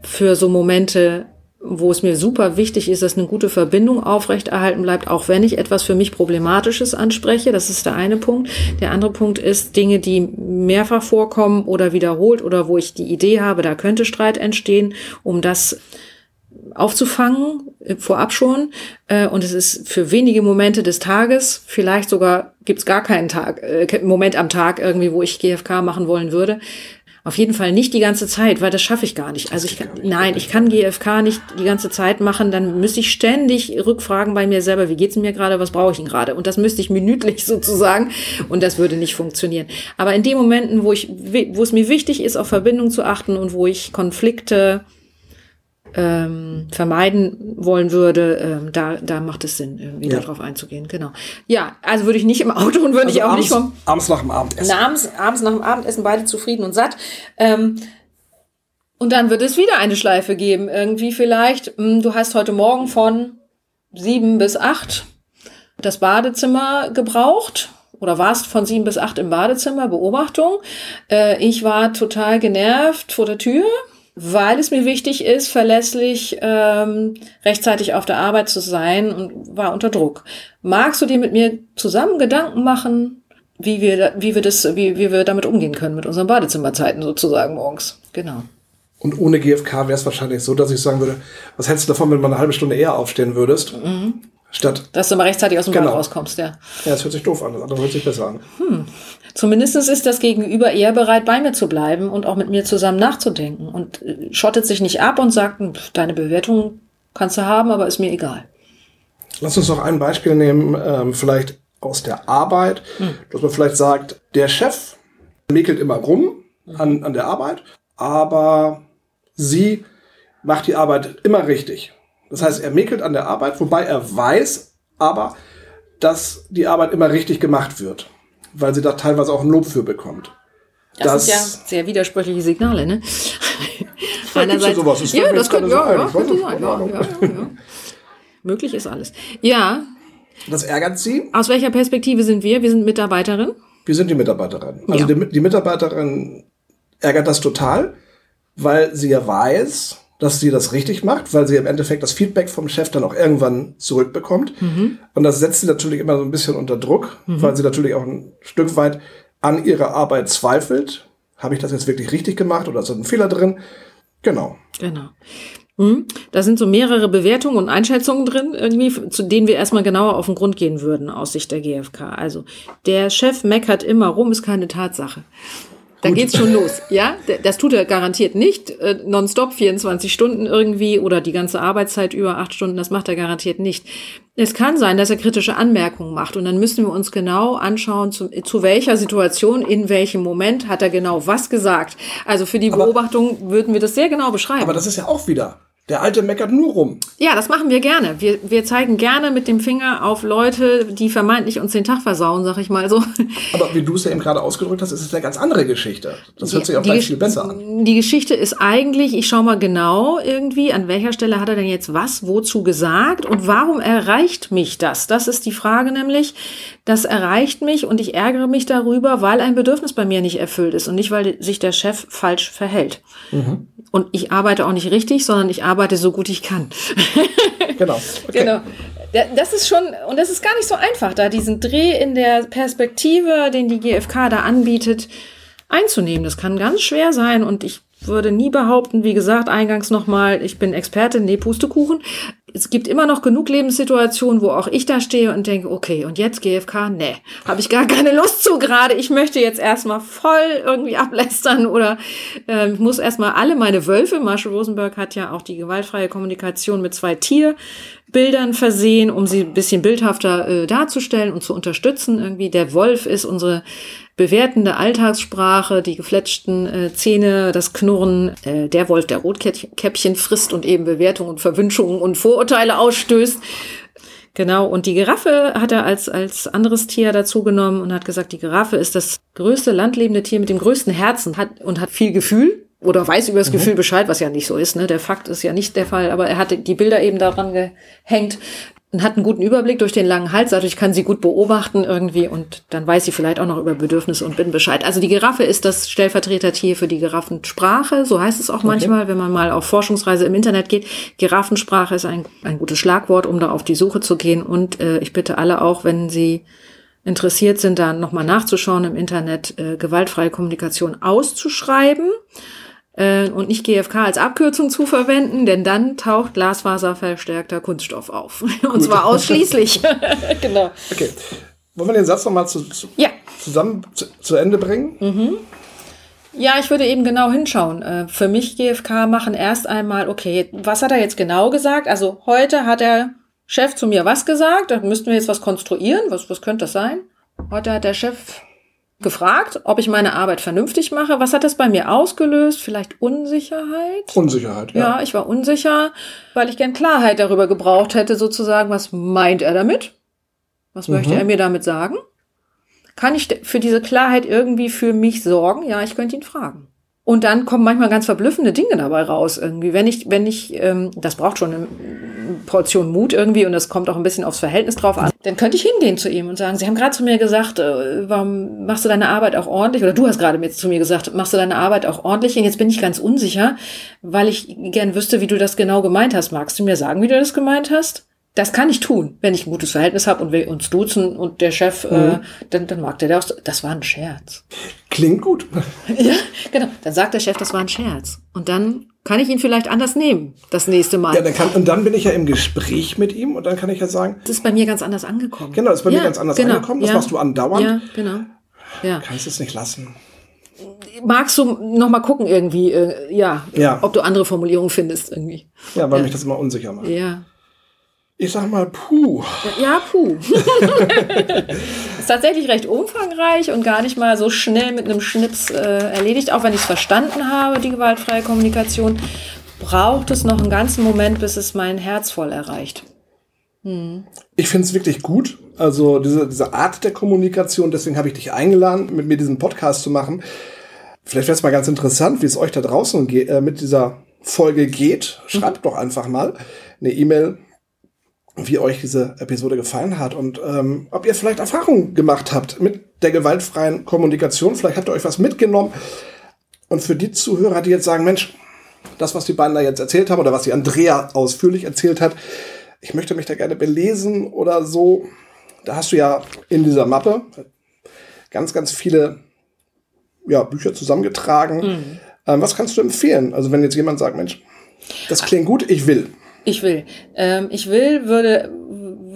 für so Momente, wo es mir super wichtig ist, dass eine gute Verbindung aufrechterhalten bleibt, auch wenn ich etwas für mich Problematisches anspreche. Das ist der eine Punkt. Der andere Punkt ist Dinge, die mehrfach vorkommen oder wiederholt oder wo ich die Idee habe, da könnte Streit entstehen, um das aufzufangen, äh, vorab schon. Äh, Und es ist für wenige Momente des Tages, vielleicht sogar gibt es gar keinen Tag, äh, Moment am Tag irgendwie, wo ich GFK machen wollen würde. Auf jeden Fall nicht die ganze Zeit, weil das schaffe ich gar nicht. Also ich kann, nein, ich kann GFK nicht die ganze Zeit machen, dann müsste ich ständig rückfragen bei mir selber, wie geht's mir gerade, was brauche ich denn gerade? Und das müsste ich minütlich sozusagen und das würde nicht funktionieren. Aber in den Momenten, wo ich, wo es mir wichtig ist, auf Verbindung zu achten und wo ich Konflikte ähm, vermeiden wollen würde, ähm, da, da macht es Sinn, irgendwie Ja. darauf einzugehen. Genau. Ja, also würde ich nicht im Auto und würde Also ich auch abends, nicht vom abends nach dem Abendessen. na, abends, abends nach dem Abendessen beide zufrieden und satt. Ähm, und dann wird es wieder eine Schleife geben. Irgendwie vielleicht, mh, du hast heute Morgen von sieben bis acht das Badezimmer gebraucht oder warst von sieben bis acht im Badezimmer, Beobachtung. Äh, ich war total genervt vor der Tür, weil es mir wichtig ist, verlässlich ähm, rechtzeitig auf der Arbeit zu sein und war unter Druck. Magst du dir mit mir zusammen Gedanken machen, wie wir, wie wir das, wie, wie wir damit umgehen können mit unseren Badezimmerzeiten sozusagen morgens? Genau. Und ohne GFK wäre es wahrscheinlich so, dass ich sagen würde, was hältst du davon, wenn du mal eine halbe Stunde eher aufstehen würdest? Mhm. Statt. Dass du mal rechtzeitig aus dem genau. Ball rauskommst, ja. Ja, das hört sich doof an, das andere hört sich besser an. Hm. Zumindest ist das Gegenüber eher bereit, bei mir zu bleiben und auch mit mir zusammen nachzudenken und äh, schottet sich nicht ab und sagt, deine Bewertung kannst du haben, aber ist mir egal. Lass uns noch ein Beispiel nehmen, ähm, vielleicht aus der Arbeit, hm. dass man vielleicht sagt, der Chef mäkelt immer rum an, an der Arbeit, aber sie macht die Arbeit immer richtig. Das heißt, er mäkelt an der Arbeit, wobei er weiß aber, dass die Arbeit immer richtig gemacht wird, weil sie da teilweise auch ein Lob für bekommt. Das, das sind ja sehr widersprüchliche Signale, ne? Einerseits, sowas. Das ja, das könnte ja, ja, könnte sein. Ja, ja, ja. Möglich ist alles. Ja. Das ärgert Sie? Aus welcher Perspektive sind wir? Wir sind Mitarbeiterin. Wir sind die Mitarbeiterin. Also ja. die, die Mitarbeiterin ärgert das total, weil sie ja weiß, dass sie das richtig macht, weil sie im Endeffekt das Feedback vom Chef dann auch irgendwann zurückbekommt. Mhm. Und das setzt sie natürlich immer so ein bisschen unter Druck, mhm. weil sie natürlich auch ein Stück weit an ihrer Arbeit zweifelt. Habe ich das jetzt wirklich richtig gemacht oder ist da ein Fehler drin? Genau. Genau. Hm. Da sind so mehrere Bewertungen und Einschätzungen drin, irgendwie, zu denen wir erstmal genauer auf den Grund gehen würden aus Sicht der GfK. Also, der Chef meckert immer rum, ist keine Tatsache. Da geht's schon los, ja? Das tut er garantiert nicht äh, nonstop 24 Stunden irgendwie oder die ganze Arbeitszeit über acht Stunden. Das macht er garantiert nicht. Es kann sein, dass er kritische Anmerkungen macht und dann müssen wir uns genau anschauen, zu, zu welcher Situation, in welchem Moment hat er genau was gesagt. Also für die Beobachtung würden wir das sehr genau beschreiben. Aber das ist ja auch wieder der Alte meckert nur rum. Ja, das machen wir gerne. Wir, wir zeigen gerne mit dem Finger auf Leute, die vermeintlich uns den Tag versauen, sag ich mal so. Aber wie du es ja eben gerade ausgedrückt hast, ist es eine ganz andere Geschichte. Das hört sich auch gleich viel besser an. Die Geschichte ist eigentlich, ich schau mal genau irgendwie, an welcher Stelle hat er denn jetzt was, wozu gesagt und warum erreicht mich das? Das ist die Frage nämlich. Das erreicht mich und ich ärgere mich darüber, weil ein Bedürfnis bei mir nicht erfüllt ist und nicht, weil sich der Chef falsch verhält. Mhm. Und ich arbeite auch nicht richtig, sondern ich arbeite so gut ich kann. genau. Okay. Genau. Das ist schon, und das ist gar nicht so einfach, da diesen Dreh in der Perspektive, den die GfK da anbietet, einzunehmen. Das kann ganz schwer sein und ich würde nie behaupten, wie gesagt, eingangs nochmal, ich bin Expertin, nee, Pustekuchen. Es gibt immer noch genug Lebenssituationen, wo auch ich da stehe und denke, okay, und jetzt GFK? Nee, habe ich gar keine Lust zu gerade. Ich möchte jetzt erstmal voll irgendwie ablästern oder äh, muss erstmal alle meine Wölfe, Marshall Rosenberg hat ja auch die gewaltfreie Kommunikation mit zwei Tierbildern versehen, um sie ein bisschen bildhafter äh, darzustellen und zu unterstützen. Irgendwie der Wolf ist unsere bewertende Alltagssprache, die gefletschten äh, Zähne, das Knurren, äh, der Wolf, der Rotkäppchen frisst und eben Bewertungen und Verwünschungen und Vorurteile ausstößt. Genau, und die Giraffe hat er als, als anderes Tier dazu genommen und hat gesagt, die Giraffe ist das größte landlebende Tier mit dem größten Herzen hat, und hat viel Gefühl oder weiß über das mhm. Gefühl Bescheid, was ja nicht so ist. Ne? Der Fakt ist ja nicht der Fall, aber er hatte die Bilder eben daran gehängt, und hat einen guten Überblick durch den langen Hals, dadurch kann sie gut beobachten irgendwie und dann weiß sie vielleicht auch noch über Bedürfnisse und bin Bescheid. Also die Giraffe ist das Stellvertretertier für die Giraffensprache, so heißt es auch okay. manchmal, wenn man mal auf Forschungsreise im Internet geht. Giraffensprache ist ein, ein gutes Schlagwort, um da auf die Suche zu gehen und äh, ich bitte alle auch, wenn sie interessiert sind, da nochmal nachzuschauen im Internet, äh, gewaltfreie Kommunikation auszuschreiben äh, und nicht GFK als Abkürzung zu verwenden, denn dann taucht glasfaserverstärkter Kunststoff auf. Und Gut. zwar ausschließlich. genau. Okay. Wollen wir den Satz nochmal zu, zu, ja. zusammen zu, zu, Ende bringen? Mhm. Ja, ich würde eben genau hinschauen. Äh, für mich GFK machen erst einmal, okay, was hat er jetzt genau gesagt? Also heute hat der Chef zu mir was gesagt, da müssten wir jetzt was konstruieren. Was, was könnte das sein? Heute hat der Chef gefragt, ob ich meine Arbeit vernünftig mache. Was hat das bei mir ausgelöst? Vielleicht Unsicherheit? Unsicherheit, ja. Ja, ich war unsicher, weil ich gern Klarheit darüber gebraucht hätte, sozusagen, was meint er damit? Was mhm. möchte er mir damit sagen? Kann ich für diese Klarheit irgendwie für mich sorgen? Ja, ich könnte ihn fragen. Und dann kommen manchmal ganz verblüffende Dinge dabei raus irgendwie. Wenn ich, wenn ich, ähm, das braucht schon eine Portion Mut irgendwie und das kommt auch ein bisschen aufs Verhältnis drauf an. Dann könnte ich hingehen zu ihm und sagen, Sie haben gerade zu mir gesagt, äh, warum machst du deine Arbeit auch ordentlich? Oder du hast gerade zu mir gesagt, machst du deine Arbeit auch ordentlich? Und jetzt bin ich ganz unsicher, weil ich gern wüsste, wie du das genau gemeint hast. Magst du mir sagen, wie du das gemeint hast? Das kann ich tun, wenn ich ein gutes Verhältnis habe und wir uns duzen und der Chef, äh, mhm. äh, dann, dann mag der das. Das war ein Scherz. Klingt gut. Ja, genau. Dann sagt der Chef, das war ein Scherz. Und dann kann ich ihn vielleicht anders nehmen, das nächste Mal. Ja, dann kann, und dann bin ich ja im Gespräch mit ihm und dann kann ich ja sagen, das ist bei mir ganz anders angekommen. genau, das ist bei Ja, mir ganz anders genau, angekommen, das ja. machst du andauernd. Ja, genau. Ja. Kannst es nicht lassen. Magst du noch mal gucken irgendwie, äh, ja, Ja. ob du andere Formulierungen findest irgendwie. Ja, weil Ja. mich das immer unsicher macht. Ja. Ich sag mal, puh. Ja, puh. ist tatsächlich recht umfangreich und gar nicht mal so schnell mit einem Schnips äh, erledigt. Auch wenn ich es verstanden habe, die gewaltfreie Kommunikation, braucht es noch einen ganzen Moment, bis es mein Herz voll erreicht. Ich finde es wirklich gut. Also diese, diese Art der Kommunikation, deswegen habe ich dich eingeladen, mit mir diesen Podcast zu machen. Vielleicht wäre es mal ganz interessant, wie es euch da draußen äh, mit dieser Folge geht. Schreibt doch einfach mal eine E-Mail, wie euch diese Episode gefallen hat und ähm, ob ihr vielleicht Erfahrungen gemacht habt mit der gewaltfreien Kommunikation. Vielleicht habt ihr euch was mitgenommen. Und für die Zuhörer, die jetzt sagen, Mensch, das, was die beiden da jetzt erzählt haben oder was die Andrea ausführlich erzählt hat, ich möchte mich da gerne belesen oder so. Da hast du ja in dieser Mappe ganz, ganz viele ja, Bücher zusammengetragen. Ähm, was kannst du empfehlen? Also wenn jetzt jemand sagt, Mensch, das klingt gut, ich will. Ich will. Ähm, ich will, würde,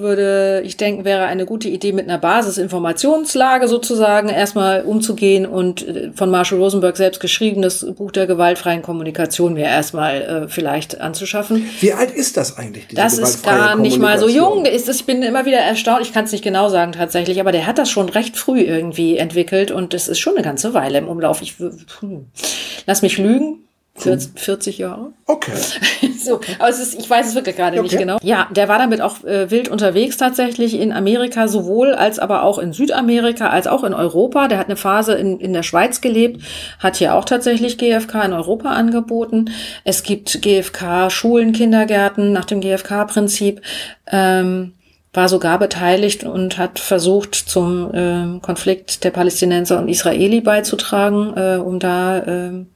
würde, ich denken, wäre eine gute Idee, mit einer Basisinformationslage sozusagen erstmal umzugehen und äh, von Marshall Rosenberg selbst geschrieben, das Buch der gewaltfreien Kommunikation mir erstmal äh, vielleicht anzuschaffen. Wie alt ist das eigentlich? Das ist gar nicht mal so jung. Ist, ich bin immer wieder erstaunt. Ich kann es nicht genau sagen tatsächlich, aber der hat das schon recht früh irgendwie entwickelt und das ist schon eine ganze Weile im Umlauf. Ich hm. lass mich lügen. 40, 40 Jahre. Okay. So, aber es ist, ich weiß es wirklich gerade nicht Okay. genau. Ja, der war damit auch äh, wild unterwegs tatsächlich in Amerika sowohl als aber auch in Südamerika als auch in Europa. Der hat eine Phase in, in der Schweiz gelebt, hat hier auch tatsächlich GfK in Europa angeboten. Es gibt GfK Schulen, Kindergärten nach dem GfK-Prinzip. Ähm, war sogar beteiligt und hat versucht, zum ähm, Konflikt der Palästinenser und Israeli beizutragen, äh, um da ähm,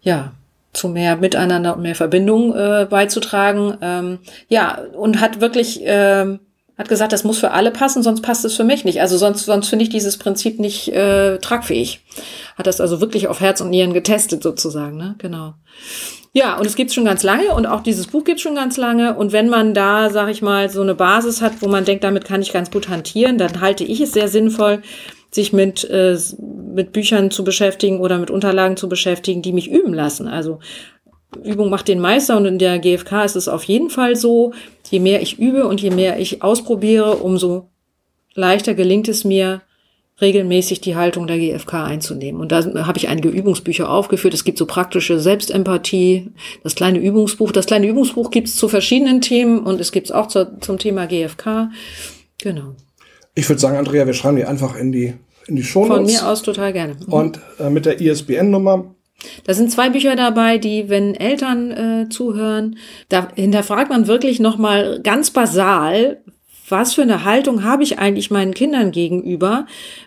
ja, zu mehr Miteinander und mehr Verbindung äh, beizutragen. Ähm, ja, und hat wirklich, ähm, hat gesagt, das muss für alle passen, sonst passt es für mich nicht. Also sonst, sonst finde ich dieses Prinzip nicht äh, tragfähig. Hat das also wirklich auf Herz und Nieren getestet sozusagen, ne? Genau. Ja, und es gibt's schon ganz lange und auch dieses Buch gibt's schon ganz lange. Und wenn man da, sag ich mal, so eine Basis hat, wo man denkt, damit kann ich ganz gut hantieren, dann halte ich es sehr sinnvoll, sich mit, äh, mit Büchern zu beschäftigen oder mit Unterlagen zu beschäftigen, die mich üben lassen. Also Übung macht den Meister und in der GfK ist es auf jeden Fall so, je mehr ich übe und je mehr ich ausprobiere, umso leichter gelingt es mir, regelmäßig die Haltung der GfK einzunehmen. Und da habe ich einige Übungsbücher aufgeführt. Es gibt so praktische Selbstempathie, das kleine Übungsbuch. Das kleine Übungsbuch gibt es zu verschiedenen Themen und es gibt es auch zur, zum Thema GfK. Genau. Ich würde sagen, Andrea, wir schreiben die einfach in die, in die Show Von mir aus total gerne. Und äh, mit der ISBN-Nummer. Da sind zwei Bücher dabei, die, wenn Eltern äh, zuhören, da hinterfragt man wirklich nochmal ganz basal, was für eine Haltung habe ich eigentlich meinen Kindern gegenüber?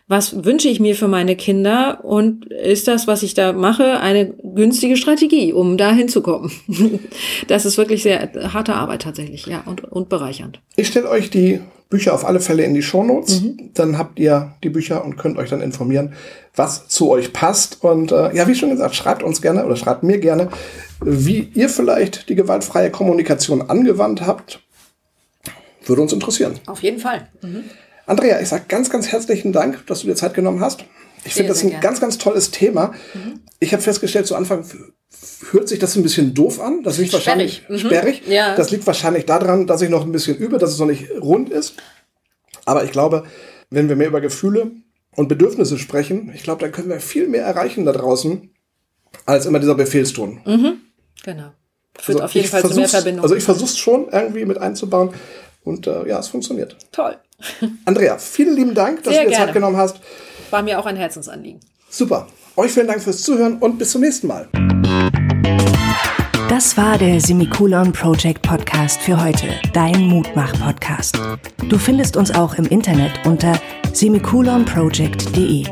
Was wünsche ich mir für meine Kinder? Und ist das, was ich da mache, eine günstige Strategie, um da hinzukommen? Das ist wirklich sehr harte Arbeit tatsächlich, ja, und, und bereichernd. Ich stelle euch die Bücher auf alle Fälle in die Shownotes. Dann habt ihr die Bücher und könnt euch dann informieren, was zu euch passt. Und äh, ja, wie schon gesagt, schreibt uns gerne oder schreibt mir gerne, wie ihr vielleicht die gewaltfreie Kommunikation angewandt habt. Würde uns interessieren. Auf jeden Fall. Andrea, ich sage ganz, ganz herzlichen Dank, dass du dir Zeit genommen hast. Ich finde das ein gerne. ganz, ganz tolles Thema. Ich habe festgestellt, zu Anfang hört sich das ein bisschen doof an. Das liegt wahrscheinlich Sperrig. Mhm. sperrig. Ja. Das liegt wahrscheinlich daran, dass ich noch ein bisschen übe, dass es noch nicht rund ist. Aber ich glaube, wenn wir mehr über Gefühle und Bedürfnisse sprechen, ich glaube, dann können wir viel mehr erreichen da draußen, als immer dieser Befehlston. Genau. Führt Also auf jeden ich Fall zu mehr Verbindung. Also ich versuche es schon irgendwie mit einzubauen. Und äh, ja, es funktioniert. Toll. Andrea, vielen lieben Dank, dass Sehr du dir. Zeit genommen hast. War mir auch ein Herzensanliegen. Super. Euch vielen Dank fürs Zuhören und bis zum nächsten Mal. Das war der Semikolon Project Podcast für heute, dein Mutmach-Podcast. Du findest uns auch im Internet unter semikolonproject.de.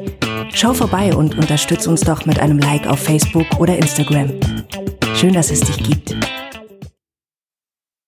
Schau vorbei und unterstütz uns doch mit einem Like auf Facebook oder Instagram. Schön, dass es dich gibt.